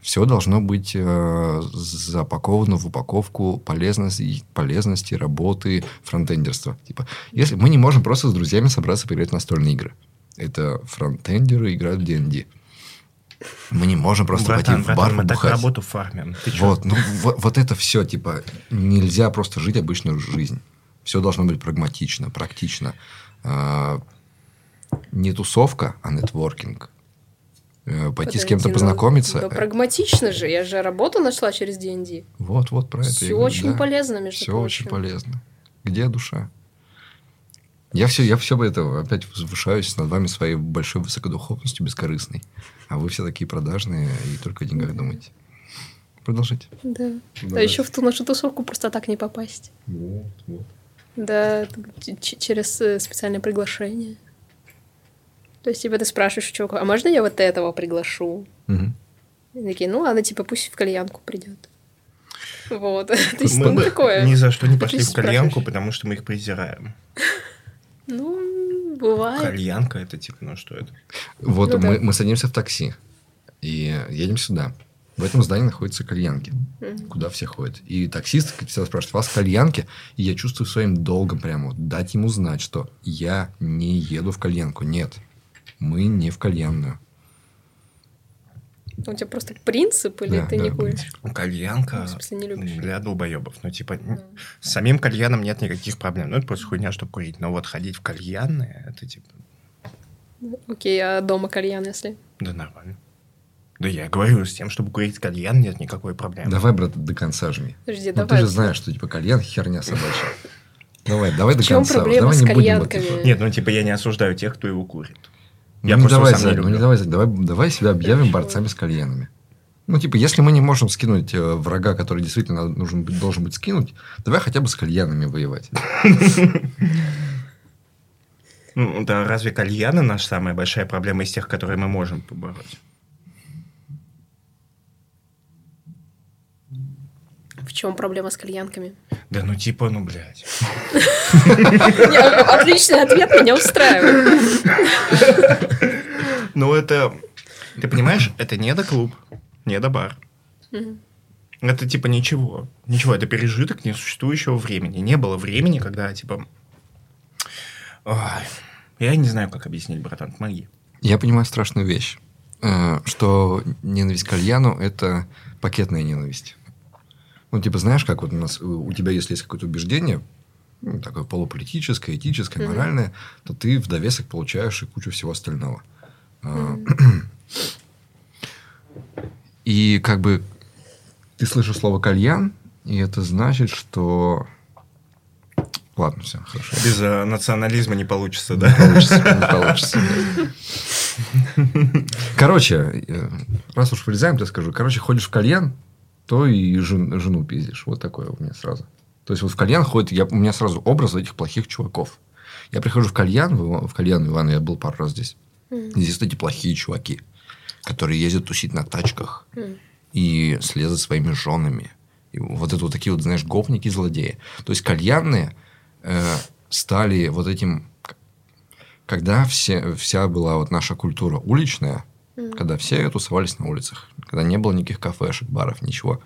Все должно быть э, запаковано в упаковку полезности, полезности работы фронтендерства. Типа, если мы не можем просто с друзьями собраться поиграть в настольные игры. Это фронтендеры играют в D&D. Мы не можем просто Братан, пойти в братан, бар мы так работу фармим. Ты? Вот, ну вот, вот это все, типа, нельзя просто жить обычную жизнь. Все должно быть прагматично, практично. А, Не тусовка, а нетворкинг. Э, Пойти с Подожди, кем-то ну, познакомиться. Да, прагматично же. Я же работу нашла через D&D. Вот, вот про это. Все очень да. полезно, между Все прочим. очень полезно. Где душа? Я все, я все это опять возвышаюсь над вами своей большой высокодуховностью бескорыстной. А вы все такие продажные и только о деньгах думаете. Продолжите. Да. А Давайте. еще в ту нашу тусовку просто так не попасть. Вот, вот. Да, через э, специальное приглашение. То есть, типа, ты спрашиваешь у чувака, а можно я вот этого приглашу? Мгм. И такие, ну ладно, типа, пусть в кальянку придет. Вот. То есть, Мы ну, бы такое. ни за что не пошли в кальянку, потому что мы их презираем. Ну, бывает. Кальянка это типа, ну что это? Вот Ну да. мы, мы садимся в такси и едем сюда. В этом здании находятся кальянки, куда все ходят. И таксист всегда спрашивает, вас кальянки? И я чувствую своим долгом прямо вот дать ему знать, что я не еду в кальянку. Нет, мы не в кальянную. У тебя просто принцип, или Да, ты да, не куришь? Ну, Кальянка В смысле, не любишь? для долбоебов. Ну, типа, н- с самим кальяном нет никаких проблем. Ну, это просто хуйня, чтобы курить. Но вот ходить в кальянные, это типа, Окей, а дома кальян, если? да нормально. Да я говорю, с тем, чтобы курить кальян, нет никакой проблемы. Давай, брат, до конца жми. Подожди, Ну, ты давай. же знаешь, что типа кальян херня собачья. Давай, давай до В чем конца. проблема давай с не будем вот кальянками? Нет, ну, типа, я не осуждаю тех, кто его курит. Ну, Я не просто давай, сам не ну люблю. давай, Зай, давай, давай себя объявим борцами с кальянами. Ну, типа, если мы не можем скинуть э, врага, который действительно нужен, должен быть скинуть, давай хотя бы с кальянами воевать. Ну, да разве кальяны наша самая большая проблема из тех, которые мы можем побороть? Чем проблема с кальянками? Да ну типа, ну, блядь. Отличный ответ меня устраивает. Ну, это... Ты понимаешь, это не до клуб, не до бар. Это типа ничего. Ничего, это пережиток несуществующего времени. Не было времени, когда типа... Ой, я не знаю, как объяснить, братан, помоги. Я понимаю страшную вещь, э, что ненависть к кальяну – это пакетная ненависть. Ну, типа, знаешь, как вот у нас, у тебя, если есть какое-то убеждение, ну, такое полуполитическое, этическое, Мгм. моральное, то ты в довесок получаешь и кучу всего остального. А, И как бы ты слышишь слово кальян, и это значит, что... Ладно, все, хорошо. Без э, национализма не получится, Не да? получится, не получится. Короче, э, раз уж вырезаем, то я скажу. Короче, ходишь в кальян, то и жен- жену пиздишь. Вот такое у меня сразу. То есть, вот в кальян ходит... Я, у меня сразу образ этих плохих чуваков. Я прихожу в кальян, в, в кальян Ивана, я был пару раз здесь. Здесь эти плохие чуваки, которые ездят тусить на тачках и слезать за своими женами. И вот это вот такие вот, знаешь, гопники-злодеи. То есть, кальянные э, стали вот этим... Когда все, вся была вот наша культура уличная, когда все тусовались на улицах, когда не было никаких кафешек, баров, ничего,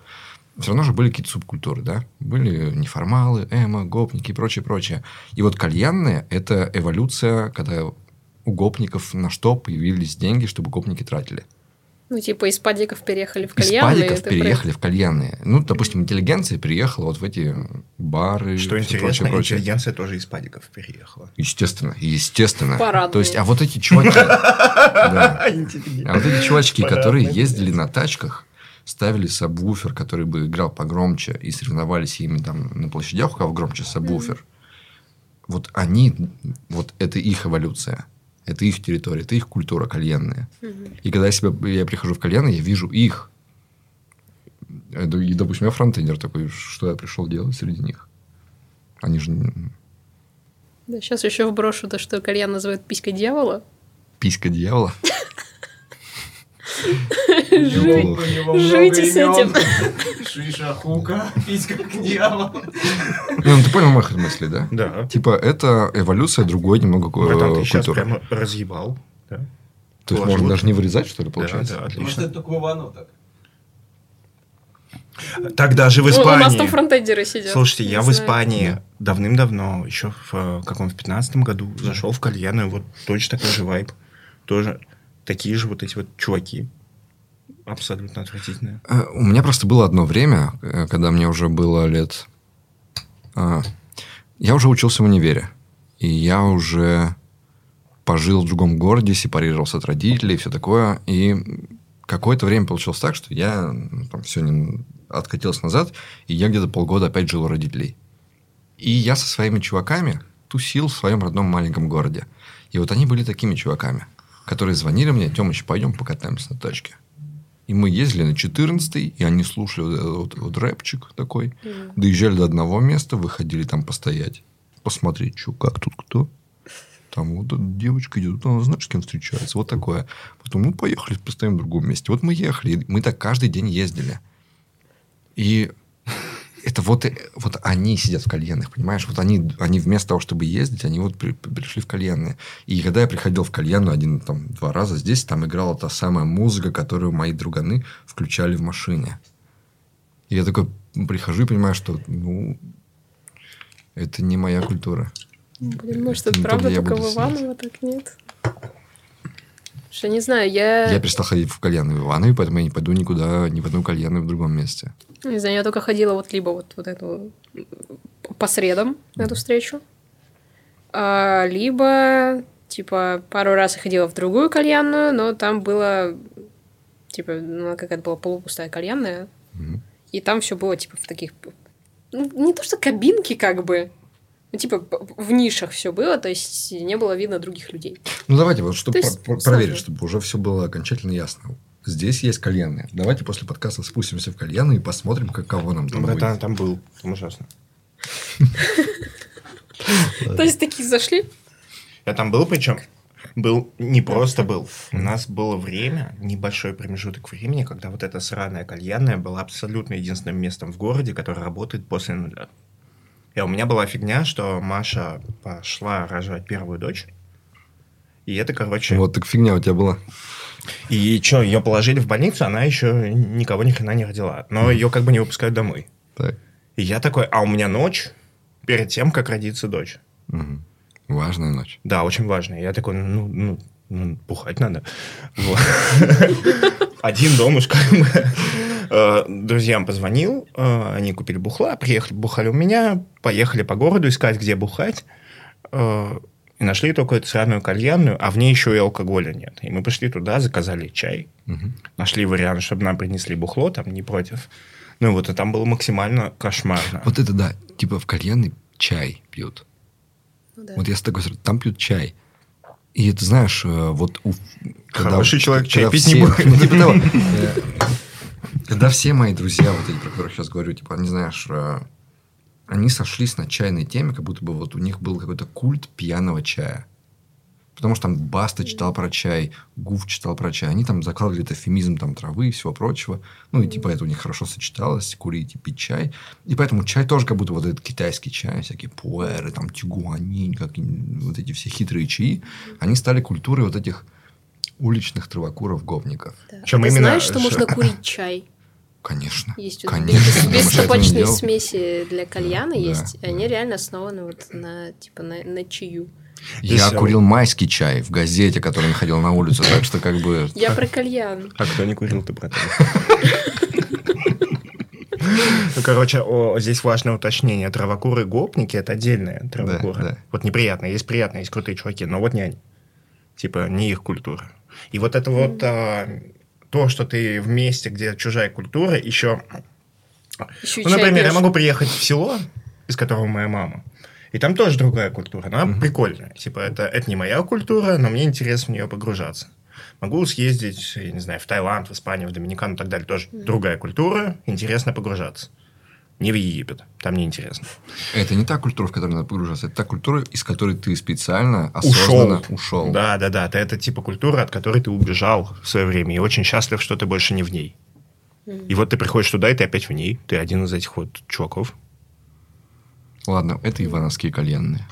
все равно же были какие-то субкультуры, да? Были неформалы, эмо, гопники и прочее, прочее. И вот кальянные – это эволюция, когда у гопников на что появились деньги, чтобы гопники тратили. Ну, типа, из падиков переехали в Из кальянные. падиков это переехали в кальянные. Ну, допустим, интеллигенция переехала вот в эти бары. Что интересно, прочее, прочее. интеллигенция тоже из падиков переехала. Естественно, естественно. Парадные. То есть, а вот эти чуваки... А вот эти чувачки, которые ездили на тачках, ставили сабвуфер, который бы играл погромче, и соревновались ими там на площадях, у кого громче сабвуфер. Вот они, вот это их эволюция. Это их территория, это их культура кальянная. И когда я, себя, я прихожу в кальян, я вижу их. И, допустим, я фронтендер такой, что я пришел делать среди них. Они же Да, сейчас еще вброшу то, что кальян называют писькой дьявола. писька дьявола. Жи- Неплохо. Живите с этим. Шиша, хука, писька к дьяволу. Ну, ты понял мою мысли, да? Да. Типа, это эволюция другой немного ку- Братан, ты сейчас культуры. прямо разъебал. Да, То есть, можно даже не вырезать, что ли, да, получается? да, Может, отлично. это только в Ивану так. Так даже в Ну, у нас там Испании. фронтендеры сидят. Слушайте, я в. Испании давным-давно, еще в э, каком в пятнадцатом году, зашел в кальян, и вот точно такой же вайб. Тоже такие же вот эти вот чуваки. Абсолютно отвратительные. Э, У меня просто было одно время, э, когда мне уже было лет... а, Я уже учился в универе. И я уже пожил в другом городе, сепарировался от родителей и все такое. И какое-то время получилось так, что я ну, там, все не откатился назад, и я где-то полгода опять жил у родителей. И я со своими чуваками тусил в своем родном маленьком городе. И вот они были такими чуваками, которые звонили мне, Тёмыч, пойдем покатаемся на тачке. И мы ездили на 14 и они слушали вот, этот вот, вот рэпчик такой. Доезжали до одного места, выходили там постоять, посмотреть, что, как тут кто. там вот эта девочка идет, она знаешь, с кем встречается, вот такое. Потом, ну, поехали, постоим в другом месте. Вот мы ехали, мы так каждый день ездили. И это вот, вот они сидят в кальянных, понимаешь? Вот они, они вместо того, чтобы ездить, они вот при- пришли в кальянные. И когда я приходил в кальянную один, там, два раза здесь, там играла та самая музыка, которую мои друганы включали в машине. И я такой прихожу и понимаю, что, ну, это не моя культура. Блин, может, Это это правда только в Иваново, так нет? Что не знаю, я... Я перестал ходить в кальянную в Иванове, поэтому я не пойду никуда, ни в одну кальянную в другом месте. Не знаю, я только ходила вот либо вот, вот эту по средам на эту встречу, а, либо типа пару раз я ходила в другую кальянную, но там было типа ну, какая-то была полупустая кальянная, и там все было типа в таких ну, не то что кабинки как бы, ну типа в нишах все было, то есть не было видно других людей. Ну, давайте, вот, чтобы есть, про- проверить, чтобы уже все было окончательно ясно. Здесь есть кальянные. Давайте после подкаста спустимся в кальянную и посмотрим, каково нам там Братан, будет. там был. Там ужасно. То есть такие зашли, Я там был, причем был не просто был. У нас было время, небольшой промежуток времени, когда вот эта сраная кальянная была абсолютно единственным местом в городе, которое работает после нуля. И у меня была фигня, что Маша пошла рожать первую дочь. И это, короче... Вот так фигня у тебя была. И что, ее положили в больницу, она еще никого ни хрена не родила. Но ее как бы не выпускают домой. Так. И я такой, а у меня ночь перед тем, как родится дочь. Мгм. Важная ночь. Да, очень важно. Я такой, ну, ну, ну, бухать надо. Один домушка. Э, Друзьям позвонил, э, они купили бухла, приехали, бухали у меня, поехали по городу искать, где бухать. И нашли только эту сраную кальянную, а в ней еще и алкоголя нет. И мы пошли туда, заказали чай, Мгм. нашли вариант, чтобы нам принесли бухло, там не против. Ну и вот, и там было максимально кошмарно. Вот это да. Типа в кальянной чай пьют. Ну да. Вот я с такой стороны, там пьют чай. И это, знаешь, э, вот... у- Хороший человек чай когда пить не все- будет. ну, типа того. Э, Когда все мои друзья, вот эти, про которых сейчас говорю, типа, они, знаешь, э, они сошлись на чайной теме, как будто бы вот у них был какой-то культ пьяного чая. Потому что там Баста читал про чай, Гуф читал про чай. Они там закладывали это эфемизм там, травы и всего прочего. Ну, и типа это у них хорошо сочеталось, курить и пить чай. И поэтому чай тоже как будто вот этот китайский чай, всякие пуэры, там, тюгуанинь, как вот эти все хитрые чаи, они стали культурой вот этих уличных травокуров-гопников. Да. Чем А ты именно- знаешь, что можно курить чай? Конечно. Есть Конечно. делал? смеси для кальяна Да, есть. да. Они реально основаны вот на типа на, на чаю. Я Здесь, курил майский чай в газете, который находил на улице, так что как бы... Я про кальян. А кто не курил, ты, братан? Ну, короче, о, здесь важное уточнение. Травокуры-гопники – это отдельные травокуры. да. Вот неприятно. Есть приятные, есть крутые чуваки, но вот не они. Типа, не их культура. И вот это вот а, то, что ты в месте, где чужая культура, еще... Еще Ну, например, я могу приехать в село, из которого моя мама, и там тоже другая культура, она прикольная. Типа, это, это не моя культура, но мне интересно в нее погружаться. Могу съездить, я не знаю, в Таиланд, в Испанию, в Доминикану и так далее. Тоже другая культура, интересно погружаться. Не в Египет, там неинтересно. Это не та культура, в которой надо погружаться. Это та культура, из которой ты специально, осознанно ушел. Да, да, да. Это, это типа культура, от которой ты убежал в свое время и очень счастлив, что ты больше не в ней. И вот ты приходишь туда, и ты опять в ней. Ты один из этих вот чуваков. Ладно, это ивановские кальянные.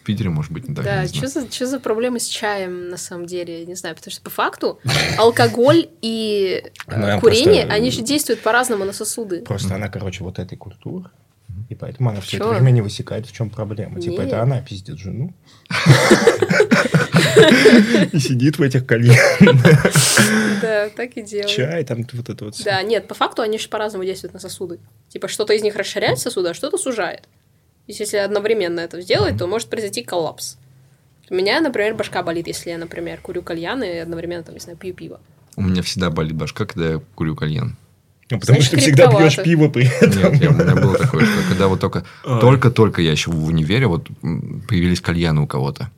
В Питере, может быть, не так. Да, что за, чё за проблемы с чаем, на самом деле, я не знаю, потому что по факту алкоголь и э, Она курение, они же действуют по-разному на сосуды. Просто она, короче, вот этой культуры. И поэтому она все это время не высекает, в чем проблема. Типа, Нет. это она пиздит жену. И сидит в этих кальянах. Да, так и делают. Чай, там вот это вот. Да, нет, по факту они же по-разному действуют на сосуды. Типа что-то из них расширяет сосуды, а что-то сужает. Если одновременно это сделать, то может произойти коллапс. У меня, например, башка болит, если я, например, курю кальян и одновременно, там, не знаю, пью пиво. У меня всегда болит башка, когда я курю кальян. Ну, потому Значит, что ты всегда пьешь пиво при этом. Нет, я- у меня было такое, что когда вот только... Ой. Только-только я еще в универе, вот появились кальяны у кого-то.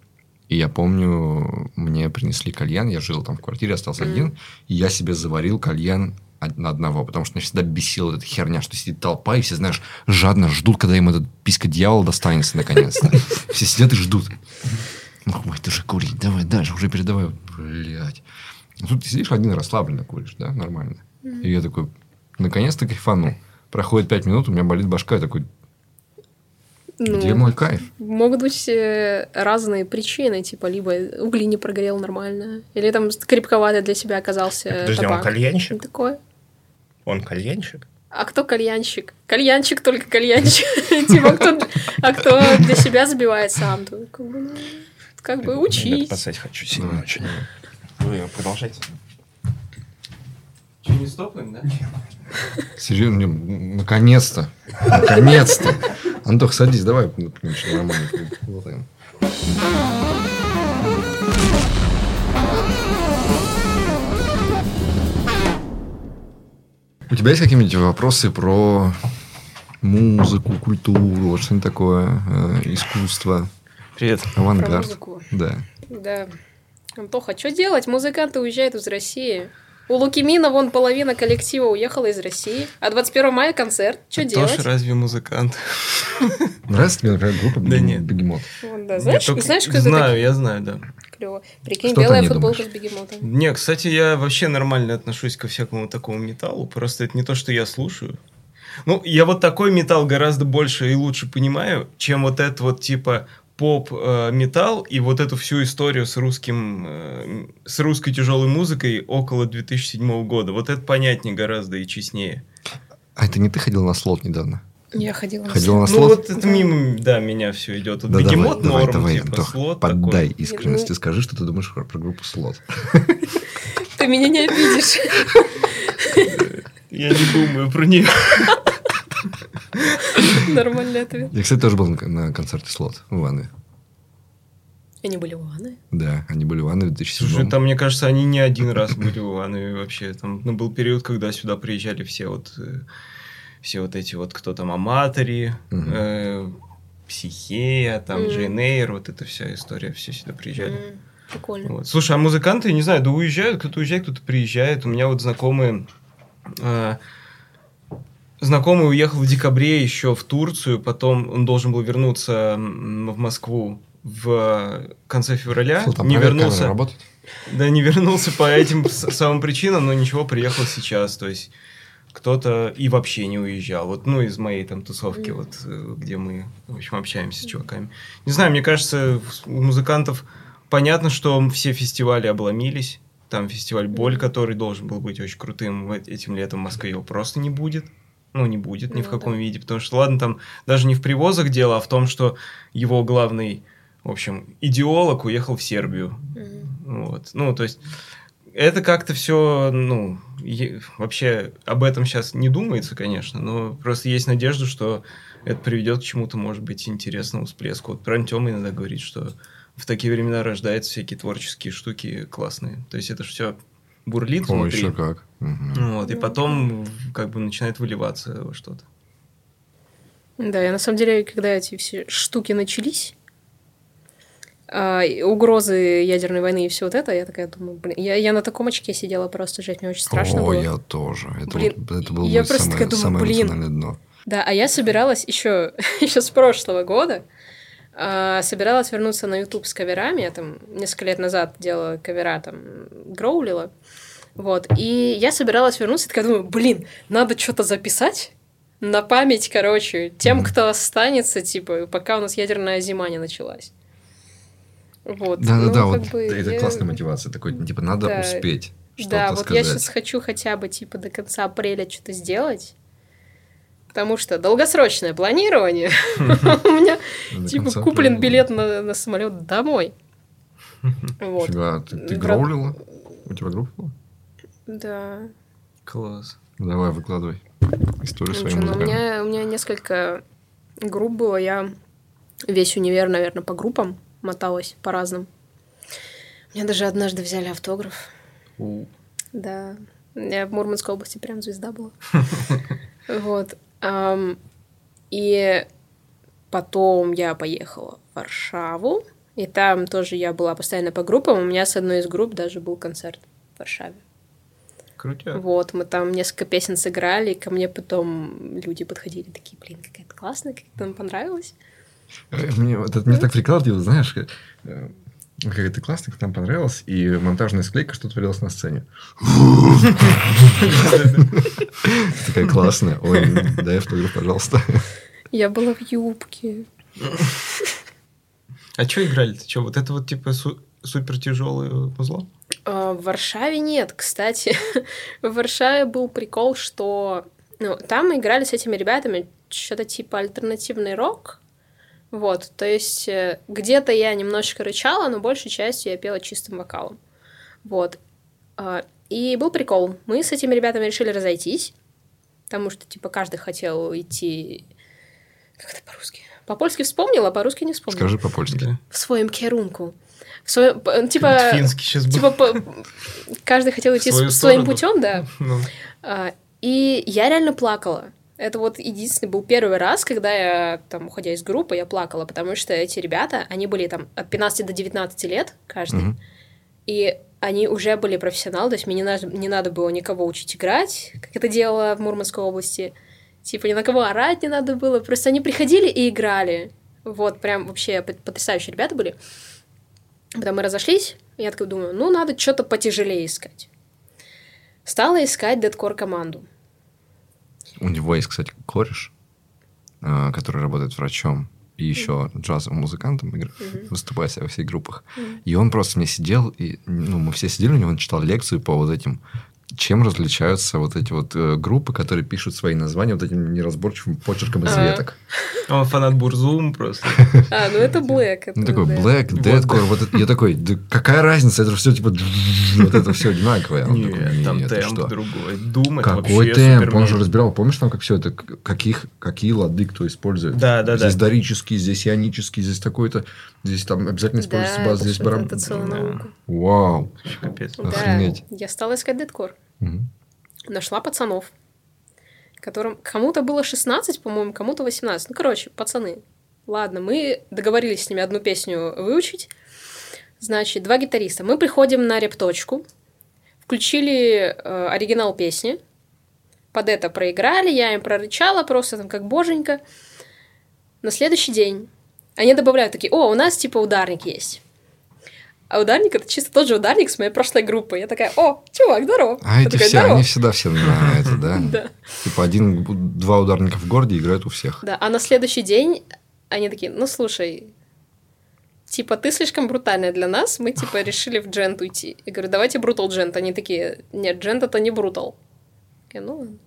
И я помню, мне принесли кальян, я жил там в квартире, остался один, и я себе заварил кальян на одного, потому что меня всегда бесила эта херня, что сидит толпа, и все, знаешь, жадно ждут, когда им этот писька дьявол достанется наконец-то. Все сидят и ждут. Ну, хватит уже курить, давай дальше, уже передавай. Блядь. Ну, Тут ты сидишь один расслабленно куришь, да, нормально. И я такой, наконец-то кайфану. Проходит пять минут, у меня болит башка, я такой, Ну, где мой кайф? Могут быть э, разные причины, типа, либо угли не прогорел нормально, или там крепковатый для себя оказался Подожди, он табак. кальянщик? Такое. Он кальянщик? А кто кальянщик? Кальянщик только кальянщик. Типа, кто, а кто для себя забивает сам, как бы, ну, как бы учись. Поссать хочу сильно очень. Вы продолжайте. Что, не стопаем, да? Серьезно, не, наконец-то. Наконец-то. Антох, садись, давай нормально У тебя есть какие-нибудь вопросы про музыку, культуру, вот что-нибудь такое, э, искусство, Привет. Про авангард? музыку. Да. Да. Антоха, что делать? Музыканты уезжают из России. У Лукимина вон половина коллектива уехала из России. А 21 мая концерт. Что делать? Тоже разве музыкант? Нравится тебе, например, группа Да нет. Бегемот? Знаешь, знаешь, кто это Знаю, я знаю, да. Клево. Прикинь, Что белая футболка думаешь? с бегемотом. Не, кстати, я вообще нормально отношусь ко всякому такому металлу. Просто это не то, что я слушаю. Ну, я вот такой металл гораздо больше и лучше понимаю, чем вот это вот типа поп-металл и вот эту всю историю с русским, э, с русской тяжелой музыкой около 2007 года. Вот это понятнее гораздо и честнее. А это не ты ходил на слот недавно? Я ходила на Ходила на слет. Ну слот? вот это мимо, да, меня все идет. Вот Да бегемот давай, норм, давай, типа, Антох, слот поддай такой. искренность Ну. скажи, что ты думаешь про, про группу слот. Ты меня не обидишь. Я не думаю про нее. Нормальный ответ. Я, кстати, тоже был на, концерте слот в Иванове. Они были в Иванове? Да, они были в Иванове в 2007 Слушай, там, мне кажется, они не один раз были в Иванове вообще. Там ну, был период, когда сюда приезжали все вот э, все вот эти вот, кто там, Аматори, Мгм. э, Психея, там, Мгм. Джейн Эйр, вот эта вся история, все сюда приезжали. М, Прикольно. Вот. Слушай, а музыканты, я не знаю, да уезжают, кто-то уезжает, кто-то приезжает. У меня вот знакомые... э, знакомый уехал в декабре еще в Турцию, потом он должен был вернуться в Москву в конце февраля. Фу, там не вернулся. Да, не вернулся по этим самым причинам, но ничего, приехал сейчас. То есть кто-то и вообще не уезжал. Вот, ну, из моей там тусовки, вот, э, где мы, в общем, общаемся с чуваками. Не знаю, мне кажется, у музыкантов понятно, что все фестивали обломились. Там фестиваль «Боль», который должен был быть очень крутым этим летом в Москве, его просто не будет. Ну, не будет ни в Ну каком да. виде. Потому что, ладно, там даже не в привозах дело, а в том, что его главный, в общем, идеолог уехал в Сербию. Вот. Ну, то есть, это как-то все, ну, е- вообще об этом сейчас не думается, конечно, но просто есть надежда, что это приведет к чему-то, может быть, интересному всплеску. Вот про Тёма иногда говорит, что в такие времена рождаются всякие творческие штуки классные. То есть, это все бурлит О, внутри. еще как. Мгм. Вот, и потом как бы начинает выливаться во что-то. Да, я на самом деле, когда эти все штуки начались, а, угрозы ядерной войны и все вот это, я такая думаю, блин, я, я на таком очке сидела просто, жесть, мне очень страшно О, было. я тоже. Это, Блин, вот- это было я просто самое, такая думаю, самое блин. дно. Да, а я собиралась еще, еще с прошлого года, а, собиралась вернуться на YouTube с каверами. Я там несколько лет назад делала кавера, там, гроулила. Вот, и я собиралась вернуться, и такая думаю, блин, надо что-то записать на память, короче, тем, кто останется, типа, пока у нас ядерная зима не началась. Вот. Да-да-да, ну, вот как бы это я- классная мотивация. Такой, типа, надо Да. успеть что-то Да, вот сказать. я сейчас хочу хотя бы типа до конца апреля что-то сделать. Потому что долгосрочное планирование. У меня типа куплен билет на, на самолет домой. Вот. Фига, ты, гроулила? У тебя группа была? Да. Класс. Давай, выкладывай историю Ну своей чё, ну, у музыкальной. меня, у меня несколько групп было. Я весь универ, наверное, по группам моталась по разным. Меня даже однажды взяли автограф. У. Да. Я в Мурманской области прям звезда была. Вот. И потом я поехала в Варшаву. И там тоже я была постоянно по группам. У меня с одной из групп даже был концерт в Варшаве. Крутяк. Вот, мы там несколько песен сыграли, и ко мне потом люди подходили, такие, блин, какая-то классная, как нам понравилось. Э, Мне вот это мне так прикладывало, знаешь, как, э, Какая ты классная, нам понравилось. И монтажная склейка, что творилось на сцене. Такая классная. Ой, дай автограф, пожалуйста. Я была в юбке. А что играли-то? Что, вот это вот типа супер тяжелое музло? А, в Варшаве нет, кстати. в Варшаве был прикол, что ну, там мы играли с этими ребятами что-то типа альтернативный рок. Вот, то есть э, где-то я немножечко рычала, но большей частью я пела чистым вокалом. Вот. А, и был прикол. Мы с этими ребятами решили разойтись, потому что, типа, каждый хотел идти... Как это по-русски? По-польски вспомнила, а по-русски не вспомнила. Скажи по-польски. В своем керунку. В своем, типа, Финский сейчас типа, по, каждый хотел идти своим путем, да. Ну. А, и я реально плакала. Это вот единственный был первый раз, когда я, там, уходя из группы, я плакала, потому что эти ребята, они были там от 15 до 19 лет каждый, mm-hmm. и они уже были профессионалы, то есть мне не надо, не надо было никого учить играть, как это делала в Мурманской области. Типа ни на кого орать не надо было, просто они приходили и играли. Вот, прям вообще потрясающие ребята были. Потом мы разошлись, я такая думаю, ну, надо что-то потяжелее искать. Стала искать дедкор команду. У него есть, кстати, кореш, а, который работает врачом и еще джазовым музыкантом mm-hmm. во всех группах. Mm-hmm. И он просто мне сидел, и ну, мы все сидели, у него он читал лекцию по вот этим чем различаются вот эти вот э, группы, которые пишут свои названия вот этим неразборчивым почерком из веток? Он фанат Бурзум просто. А, ну это Black. Ну такой Black, Deadcore, вот я такой, да какая разница, это все типа вот это все одинаковое. Нет, там темп другой. Думать Какой темп? Он же разбирал, помнишь там, как все это, каких, какие лады кто использует? Да, да, да. Здесь дорический, здесь ионический, здесь такой-то, здесь там обязательно используется бас, здесь барабан. Вау. Капец. Охренеть. Я стала искать Нашла пацанов, которым кому-то было 16, по-моему, кому-то 18. Ну, короче, пацаны. Ладно, мы договорились с ними одну песню выучить. Значит, два гитариста. Мы приходим на репточку, включили э, оригинал песни, под это проиграли, я им прорычала просто там как боженька. На следующий день они добавляют такие, о, у нас типа ударник есть. А ударник это чисто тот же ударник с моей прошлой группы. Я такая, о, чувак, здорово. А эти все, здорово. они всегда все на это, да? Да. Типа один-два ударника в городе играют у всех. Да, а на следующий день они такие, ну слушай, типа, ты слишком брутальная для нас, мы, типа, решили в джент уйти. Я говорю, давайте брутал джент. Они такие, нет, джент это не брутал. Я, ну ладно.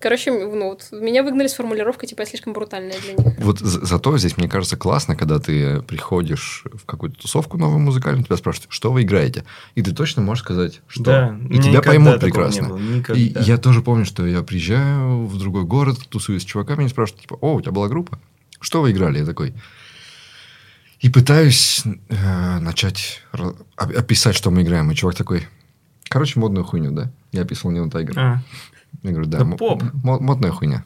Короче, ну, вот, меня выгнали с формулировкой, типа, я слишком брутальная для них. Вот за зато здесь, мне кажется, классно, когда ты приходишь в какую-то тусовку новую музыкальную, тебя спрашивают, что вы играете? И ты точно можешь сказать, что. Да, и тебя поймут прекрасно. И я тоже помню, что я приезжаю в другой город, тусуюсь с чуваками, и спрашивают, типа, о, у тебя была группа? Что вы играли? Я такой... И пытаюсь э, начать описать, что мы играем. И чувак такой, короче, модную хуйню, да? Я описывал Неон Тайгер. А. Я говорю, да, да поп. модная хуйня.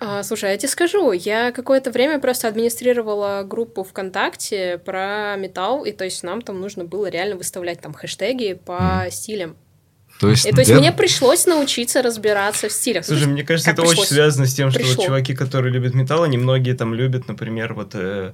А, слушай, я тебе скажу, я какое-то время просто администрировала группу ВКонтакте про металл, и то есть нам там нужно было реально выставлять там хэштеги по mm. стилям. То есть, и, то есть мне пришлось научиться разбираться в стилях. Слушай, мне кажется, это пришлось? очень связано с тем, что вот чуваки, которые любят металл, они многие там любят, например, вот э,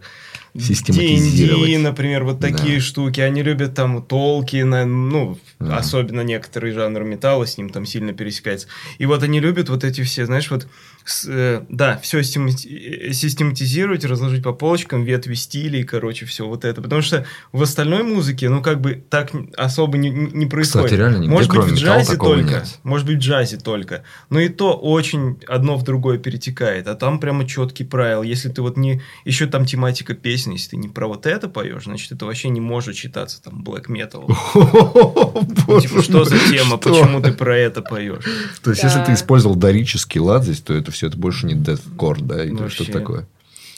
D&D, например, вот такие да. штуки. Они любят там Толкина, ну, да. особенно некоторые жанры металла с ним там сильно пересекается. И вот они любят вот эти все, знаешь, вот с, э, да, все э, систематизировать, разложить по полочкам, ветви стилей, короче, все вот это. Потому что в остальной музыке, ну, как бы так особо не, не происходит. Кстати, реально нигде, может быть, в джазе только. Нет. Может быть, в джазе только. Но и то очень одно в другое перетекает. А там прямо четкий правил. Если ты вот не... Еще там тематика песни, если ты не про вот это поешь, значит, это вообще не может считаться там black metal. Типа, что за тема? Почему ты про это поешь? То есть, если ты использовал дорический лад здесь, то это все это больше не deathcore, да, или что-то такое.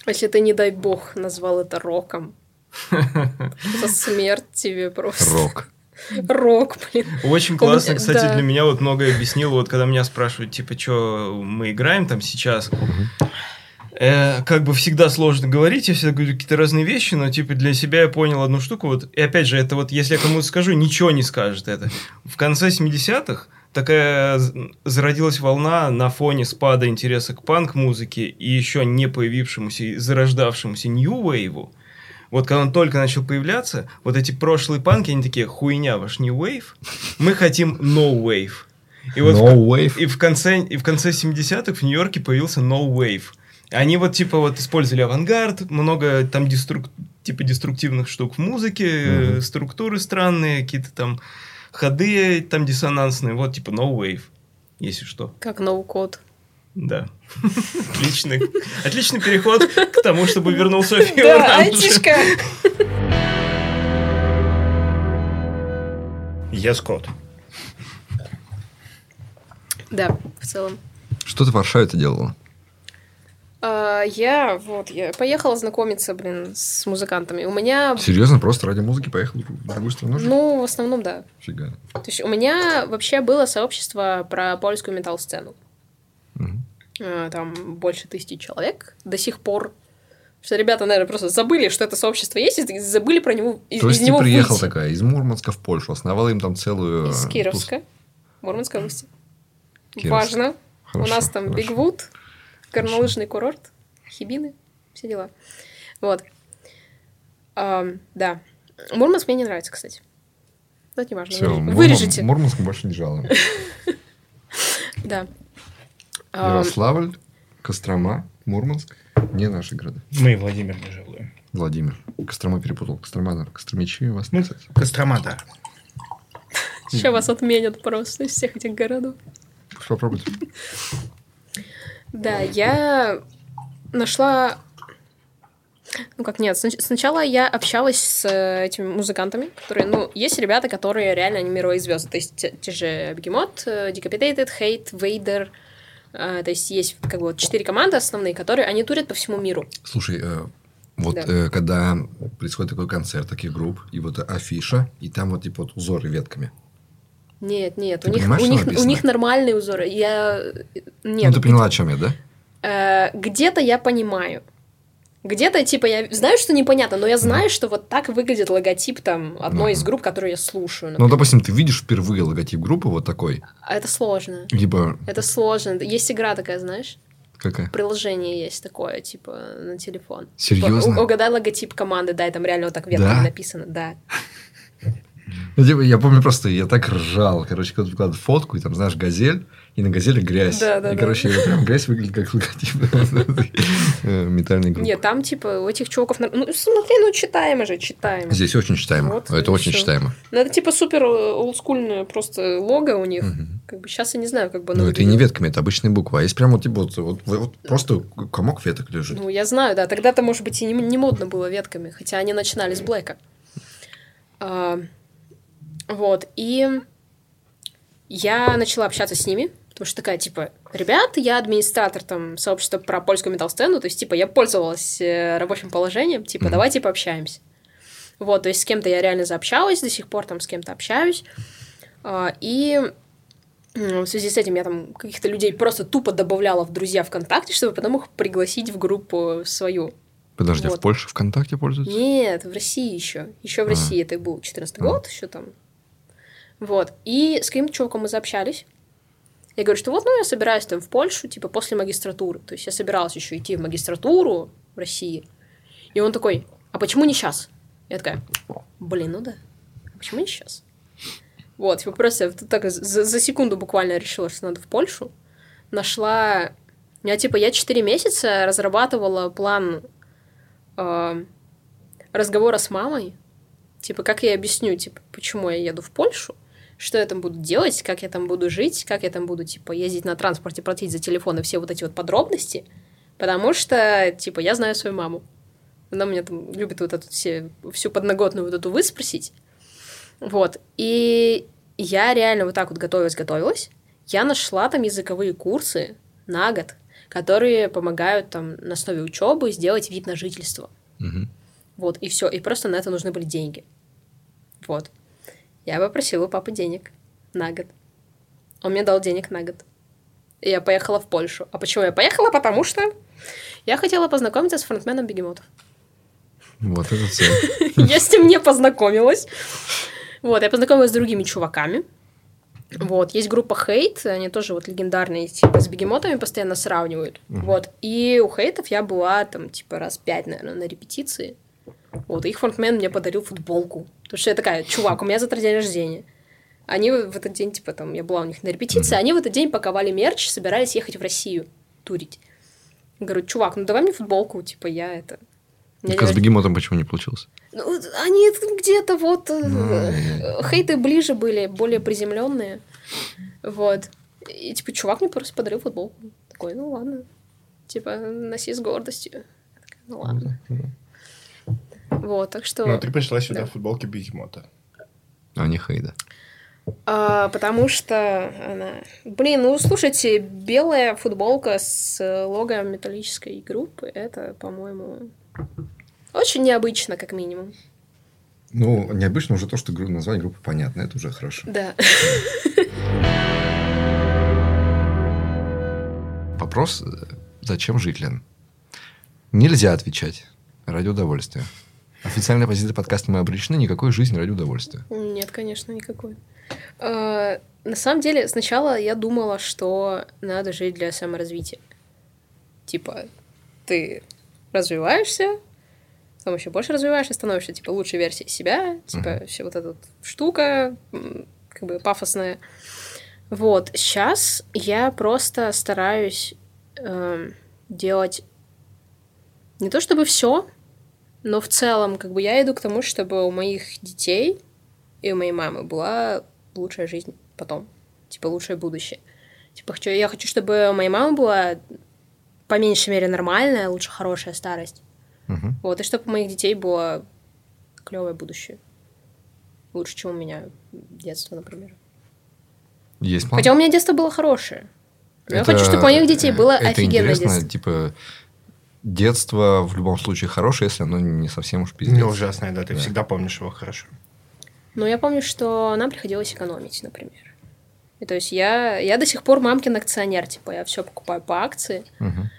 Если ты, не дай бог, назвал это роком. За смерть тебе просто. Рок. Рок, блин. Очень классно, кстати, да. для меня вот многое объяснило, вот когда меня спрашивают, типа, что мы играем там сейчас, э, как бы всегда сложно говорить, я всегда говорю какие-то разные вещи, но типа для себя я понял одну штуку, вот, и опять же, это вот, если я кому-то скажу, ничего не скажет это. В конце 70-х такая зародилась волна на фоне спада интереса к панк-музыке и еще не появившемуся, зарождавшемуся New Wave, Вот когда он только начал появляться, вот эти прошлые панки, они такие, хуйня, ваш new wave, мы хотим no wave. И вот No в, wave? И в конце, и в конце 70-х в Нью-Йорке появился no wave. Они вот типа вот использовали авангард, много там деструк, типа деструктивных штук в музыке, э, структуры странные, какие-то там ходы там диссонансные, вот типа no wave, если что. Как ноу-код. Да. Отличный, отличный переход к тому, чтобы вернул Софию Да, айтишка. Я Скотт. Да, в целом. Что ты в Варшаве-то делала? А, Я вот, я поехала знакомиться, блин, с музыкантами. У меня, Серьезно, просто ради музыки поехал в другую страну? ну, в основном, да. Фига. То есть у меня вообще было сообщество про польскую метал-сцену. Мгм. А, Там больше тысячи человек до сих пор. Что ребята, наверное, просто забыли, что это сообщество есть, и забыли про него, из, То есть из ты него приехал выйти. такая из Мурманска в Польшу, основала им там целую... Из э, Кировска, Мурманской области. Кировск. Важно. Хорошо, У нас там хорошо. Бигвуд, горнолыжный курорт, Хибины, все дела. Вот. Ам, да. Мурманск мне не нравится, кстати. Но это не важно. Мурман- Вырежете. Мурманск больше не жалуем. Да. Ярославль, Кострома, Мурманск. Не наши города. Мы Владимир не жалуем. Владимир. Кострома перепутал. Кострома, наверное, Костромичи вас, Ну, кстати. Кострома, да. Сейчас вас отменят просто из всех этих городов. Попробуйте. Да, я нашла... Ну как нет, снач- сначала я общалась с э, этими музыкантами, которые, ну, есть ребята, которые реально они мировые звезды, то есть те, те же Бегемот, э, Decapitated, Hate, Vader, э, то есть есть как бы вот четыре команды основные, которые они турят по всему миру. Слушай, вот Да. э, когда происходит такой концерт таких групп, и вот афиша, и там вот типа вот узоры ветками. Нет, нет, Ты у них, у, них, у них нормальные узоры. Я... Нет, ну, ты поняла, о чем я, да? Э, где-то я понимаю. Где-то, типа, я знаю, что непонятно, но я знаю, что вот так выглядит логотип там одной из Мгм. групп, которую я слушаю. Ну, например. допустим, ты видишь впервые логотип группы вот такой, А это сложно. либо Это сложно. Есть игра такая, знаешь? какая? Приложение есть такое, типа, на телефон. Серьезно? Типа, угадай логотип команды, да, и там реально вот так ветками Да? написано, да. Ну, типа, я помню просто, я так ржал. Короче, когда выкладывают фотку, и там, знаешь, газель, и на газели грязь. Да, да, и, да. короче, прям грязь выглядит как логотип э, метальной группы. Нет, там, типа, у этих чуваков... Ну, смотри, ну, читаемо же, читаемо. Здесь очень читаемо. Вот, Это очень всё. читаемо. Ну, это, типа, супер э, олдскульное просто лого у них. Мгм. Как бы сейчас я не знаю, как бы Ну, это и не ветками, это обычные буквы. А есть прям вот, типа, вот, вот- вот просто комок веток лежит. Ну, я знаю, да. Тогда-то, может быть, и не, не модно было ветками, хотя они начинали с Блэка. А, вот, и я начала общаться с ними, потому что такая, типа, ребята, я администратор там сообщества про польскую метал-сцену, то есть, типа, я пользовалась э, рабочим положением, типа, Мгм. давайте пообщаемся. Вот, то есть, с кем-то я реально заобщалась, до сих пор там с кем-то общаюсь. А, и в связи с этим я там каких-то людей просто тупо добавляла в друзья ВКонтакте, чтобы потом их пригласить в группу свою. Подожди, а в вот. Польше ВКонтакте пользуются? Нет, в России еще. Еще в А. России это был 14 А. год, еще там. Вот. И с каким-то чуваком мы заобщались. Я говорю, что вот, ну, я собираюсь там в Польшу, типа, после магистратуры. То есть я собиралась еще идти в магистратуру в России. И он такой, а почему не сейчас? Я такая, блин, ну да. А почему не сейчас? Вот, типа, просто вот так за, за секунду буквально решила, что надо в Польшу. Нашла... Я, типа, я 4 месяца разрабатывала план э, разговора с мамой. Типа, как я объясню, типа, почему я еду в Польшу, что я там буду делать, как я там буду жить, как я там буду, типа, ездить на транспорте, платить за телефон и все вот эти вот подробности. Потому что, типа, я знаю свою маму. Она меня там любит вот эту все, всю подноготную вот эту выспросить. Вот. И я реально вот так вот готовилась-готовилась. Я нашла там языковые курсы на год, которые помогают там на основе учебы сделать вид на жительство. Мгм. Вот, и все. И просто на это нужны были деньги. Вот. Я попросила у папы денег на год. Он мне дал денег на год. И я поехала в Польшу. А почему я поехала? Потому что я хотела познакомиться с фронтменом бегемотов. Вот это цель. Я с ним не познакомилась. Вот, я познакомилась с другими чуваками. Вот, есть группа Хейт, они тоже вот легендарные, типа, с бегемотами постоянно сравнивают. Вот, и у Хейтов я была там, типа, раз пять, наверное, на репетиции. Вот, и их фронтмен мне подарил футболку. Потому что я такая, чувак, у меня завтра день рождения. Они в этот день, типа, там, я была у них на репетиции, они в этот день паковали мерч, собирались ехать в Россию турить. Говорю, чувак, ну давай мне футболку, типа, я это... Так а с бегемотом почему не получилось? ну, они где-то вот э, Ай-яй-яй. хейты ближе были, более приземленные. Вот. И типа, чувак мне просто подарил футболку. Такой, ну ладно. Типа, носи с гордостью. Я такая, ну ладно. Вот, так что... Ну, ты пришла сюда Да. в футболке бегемота. А не Хейда. А, потому что она... Блин, ну слушайте, белая футболка с лого металлической группы, это, по-моему, очень необычно, как минимум. Ну, необычно уже то, что название группы понятно, это уже хорошо. Да. Вопрос, э, зачем жить, Лен? Нельзя отвечать ради удовольствия. Официальная позиция подкаста «Мы обречены» никакой жизни ради удовольствия. Нет, конечно, никакой. А, На самом деле, сначала я думала, что надо жить для саморазвития. Типа, ты развиваешься, потом еще больше развиваешься, становишься, типа, лучшей версией себя, типа, все вот эта вот штука, как бы пафосная. Вот, сейчас я просто стараюсь эм, делать не то чтобы все, но в целом, как бы я иду к тому, чтобы у моих детей и у моей мамы была лучшая жизнь потом. Типа, лучшее будущее. Типа, хочу, я хочу, чтобы у моей мамы была по меньшей мере нормальная, лучше хорошая старость. Мгм. Вот, и чтобы у моих детей было клевое будущее. Лучше, чем у меня детство, например. Есть план? Хотя у меня детство было хорошее. Но я Это- хочу, чтобы у моих детей было это офигенное интересно, детство. типа, детство в любом случае хорошее, если оно не совсем уж пиздец. Не ужасное, да, ты Да. всегда помнишь его хорошо. Но я помню, что нам приходилось экономить, например. И то есть я, я до сих пор мамкин акционер, типа, я все покупаю по акции. Мгм.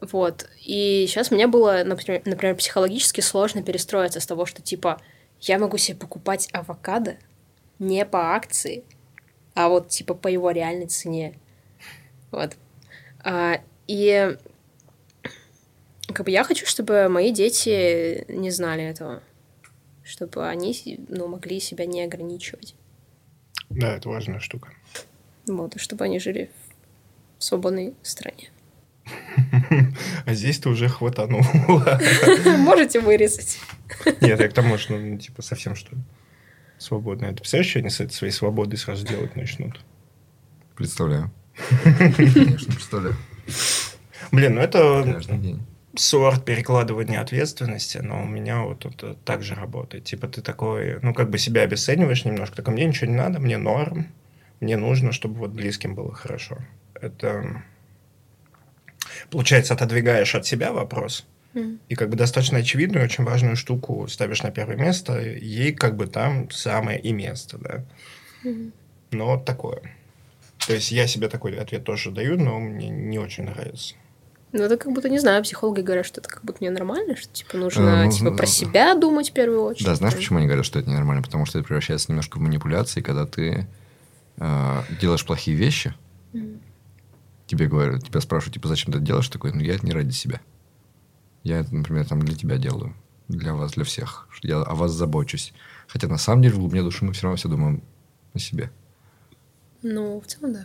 Вот. И сейчас мне было, например, например, психологически сложно перестроиться с того, что, типа, я могу себе покупать авокадо не по акции, а вот, типа, по его реальной цене. Вот. А, и как бы я хочу, чтобы мои дети не знали этого. Чтобы они, ну, могли себя не ограничивать. Да, это важная штука. Вот, и чтобы они жили в свободной стране. А здесь ты уже хватанул. Можете вырезать. Нет, я к тому, что, ну, типа, совсем что ли, свободно. Ты представляешь, что они с этой своей свободой сразу делать начнут? Представляю. Конечно, представляю. Блин, ну это Каждый день. Сорт перекладывания ответственности, но у меня вот это так же работает. Типа ты такой, ну, как бы себя обесцениваешь немножко, такой, мне ничего не надо, мне норм, мне нужно, чтобы вот близким было хорошо. Это, получается, отодвигаешь от себя вопрос, и как бы достаточно очевидную, очень важную штуку ставишь на первое место, ей как бы там самое и место, да. Но вот такое. То есть я себе такой ответ тоже даю, но мне не очень нравится. Ну, это как будто, не знаю, психологи говорят, что это как будто ненормально, что, типа, нужно, Э, ну, типа, ну, про себя думать в первую очередь. Да, знаешь, почему они говорят, что это ненормально? Потому что это превращается немножко в манипуляции, когда ты э, делаешь плохие вещи. Мгм. Тебе говорят, тебя спрашивают, типа, зачем ты это делаешь? Такой, ну, я это не ради себя. Я это, например, там для тебя делаю. Для вас, для всех. Я о вас забочусь. Хотя на самом деле в глубине души мы все равно все думаем о себе. Ну, в целом, да.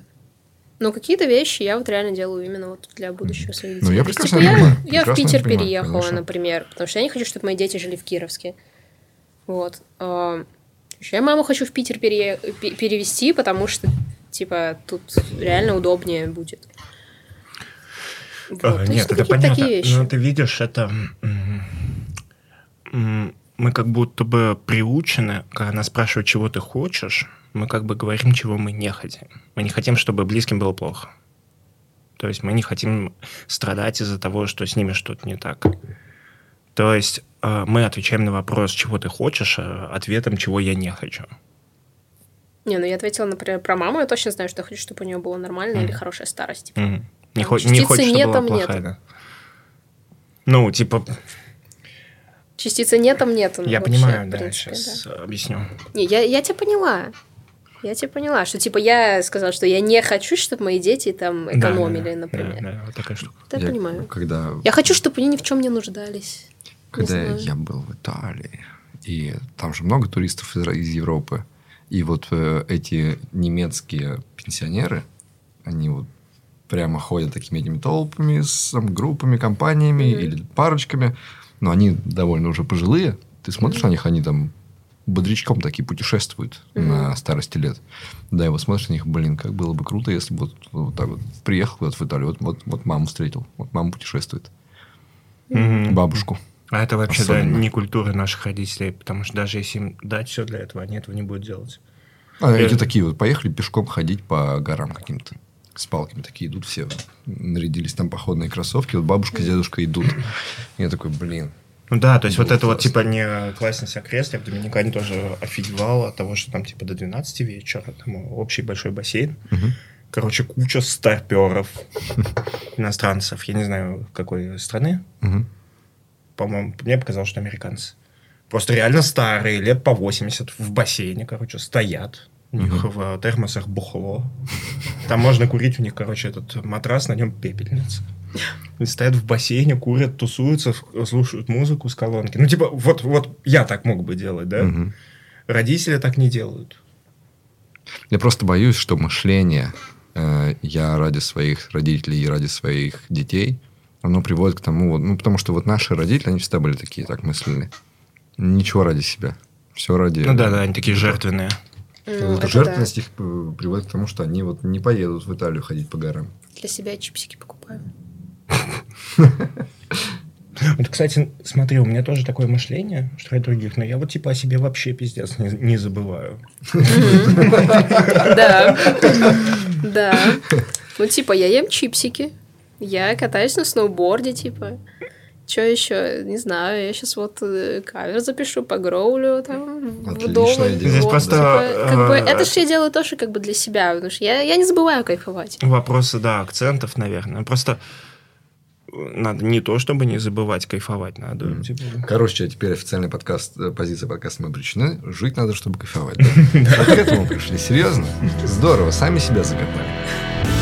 Но какие-то вещи я вот реально делаю именно вот для будущего своих детей. Ну, я То есть, типа, понимаю. я, я в Питер понимаю, переехала, конечно. например, потому что я не хочу, чтобы мои дети жили в Кировске. Вот. А, я маму хочу в Питер пере- пе- перевести, потому что, типа, тут реально удобнее будет. Вот, А, есть, Нет, ну, это какие-то понятно. такие вещи. Но ты видишь, это... Мы как будто бы приучены, когда нас спрашивают, чего ты хочешь, мы как бы говорим, чего мы не хотим. Мы не хотим, чтобы близким было плохо. То есть мы не хотим страдать из-за того, что с ними что-то не так. То есть э, мы отвечаем на вопрос, чего ты хочешь, э, ответом, чего я не хочу. Не, ну я ответила, например, про маму. Я точно знаю, что я хочу, чтобы у нее была нормальная или Мгм. хорошая старость. типа. Не, Там хо- не частицы хочешь, чтобы нет, была плохая, нет. да. Ну, типа, Частицы нет, там нету. ну, я вообще, понимаю, да, сейчас объясню. Не, я, я тебя поняла. Я тебя поняла, что типа я сказала, что я не хочу, чтобы мои дети там Да, экономили, да, например. Да, да, вот такая штука. Это я, понимаю. Когда, Я хочу, чтобы они ни в чем не нуждались. Когда знаю. я был в Италии, и там же много туристов из, из Европы, и вот э, эти немецкие пенсионеры, они вот прямо ходят такими этими толпами, с там, группами, компаниями Мгм. или парочками, но они довольно уже пожилые. Ты смотришь на них, они там бодрячком такие путешествуют Мгм. на старости лет. Да, и вот смотришь на них, блин, как было бы круто, если бы вот, вот так вот приехал куда-то в Италию, вот, вот, вот маму встретил, вот мама путешествует, Мгм. бабушку. А это вообще да, не культура наших родителей, потому что даже если им дать все для этого, они этого не будут делать. А Э, эти такие вот поехали пешком ходить по горам каким-то. С палками такие идут все. Нарядились там походные кроссовки. Вот бабушка с дедушкой идут. Я такой, блин. Ну да, то есть Было вот это вот типа не классность окрест, я в Доминикане тоже офигевал от того, что там типа до 12 вечера, там общий большой бассейн. Короче, куча старперов, иностранцев, я не знаю, какой страны, по-моему, мне показалось, что американцы. Просто реально старые, лет по 80, в бассейне, короче, стоят. У них в термосах бухло. Там можно курить, у них, короче, этот матрас, на нем пепельница. Стоят в бассейне, курят, тусуются, слушают музыку с колонки. Ну, типа, вот, вот я так мог бы делать, да? Мгм. Родители так не делают. Я просто боюсь, что мышление э, я ради своих родителей и ради своих детей, оно приводит к тому, вот, ну, потому что вот наши родители, они всегда были такие, так мыслили. Ничего ради себя. Все ради... Ну да, да, они такие жертвенные. Ну, Вот жертвенность их э, приводит к тому, что они вот не поедут в Италию ходить по горам. да. Для себя чипсики покупаю. Вот, кстати, смотри, у меня тоже такое мышление, что ради других, но я вот типа о себе вообще пиздец не, не забываю. Да. Да. Ну, типа, я ем чипсики. Я катаюсь на сноуборде, типа. Что еще? Не знаю. Я сейчас вот э, кавер запишу, погроулю там вдоволь. дело. Здесь Вот, просто, типа, как бы, э, это же я делаю тоже как бы для себя, потому что я, я не забываю кайфовать. Вопросы, да, акцентов, наверное. Просто надо не то, чтобы не забывать кайфовать, надо Мгм. типа, Короче, теперь официальный подкаст, э, позиция подкаста мы обречены. Жить надо, чтобы кайфовать. да? Вот к этому пришли. Серьезно? Здорово, сами себя закопали.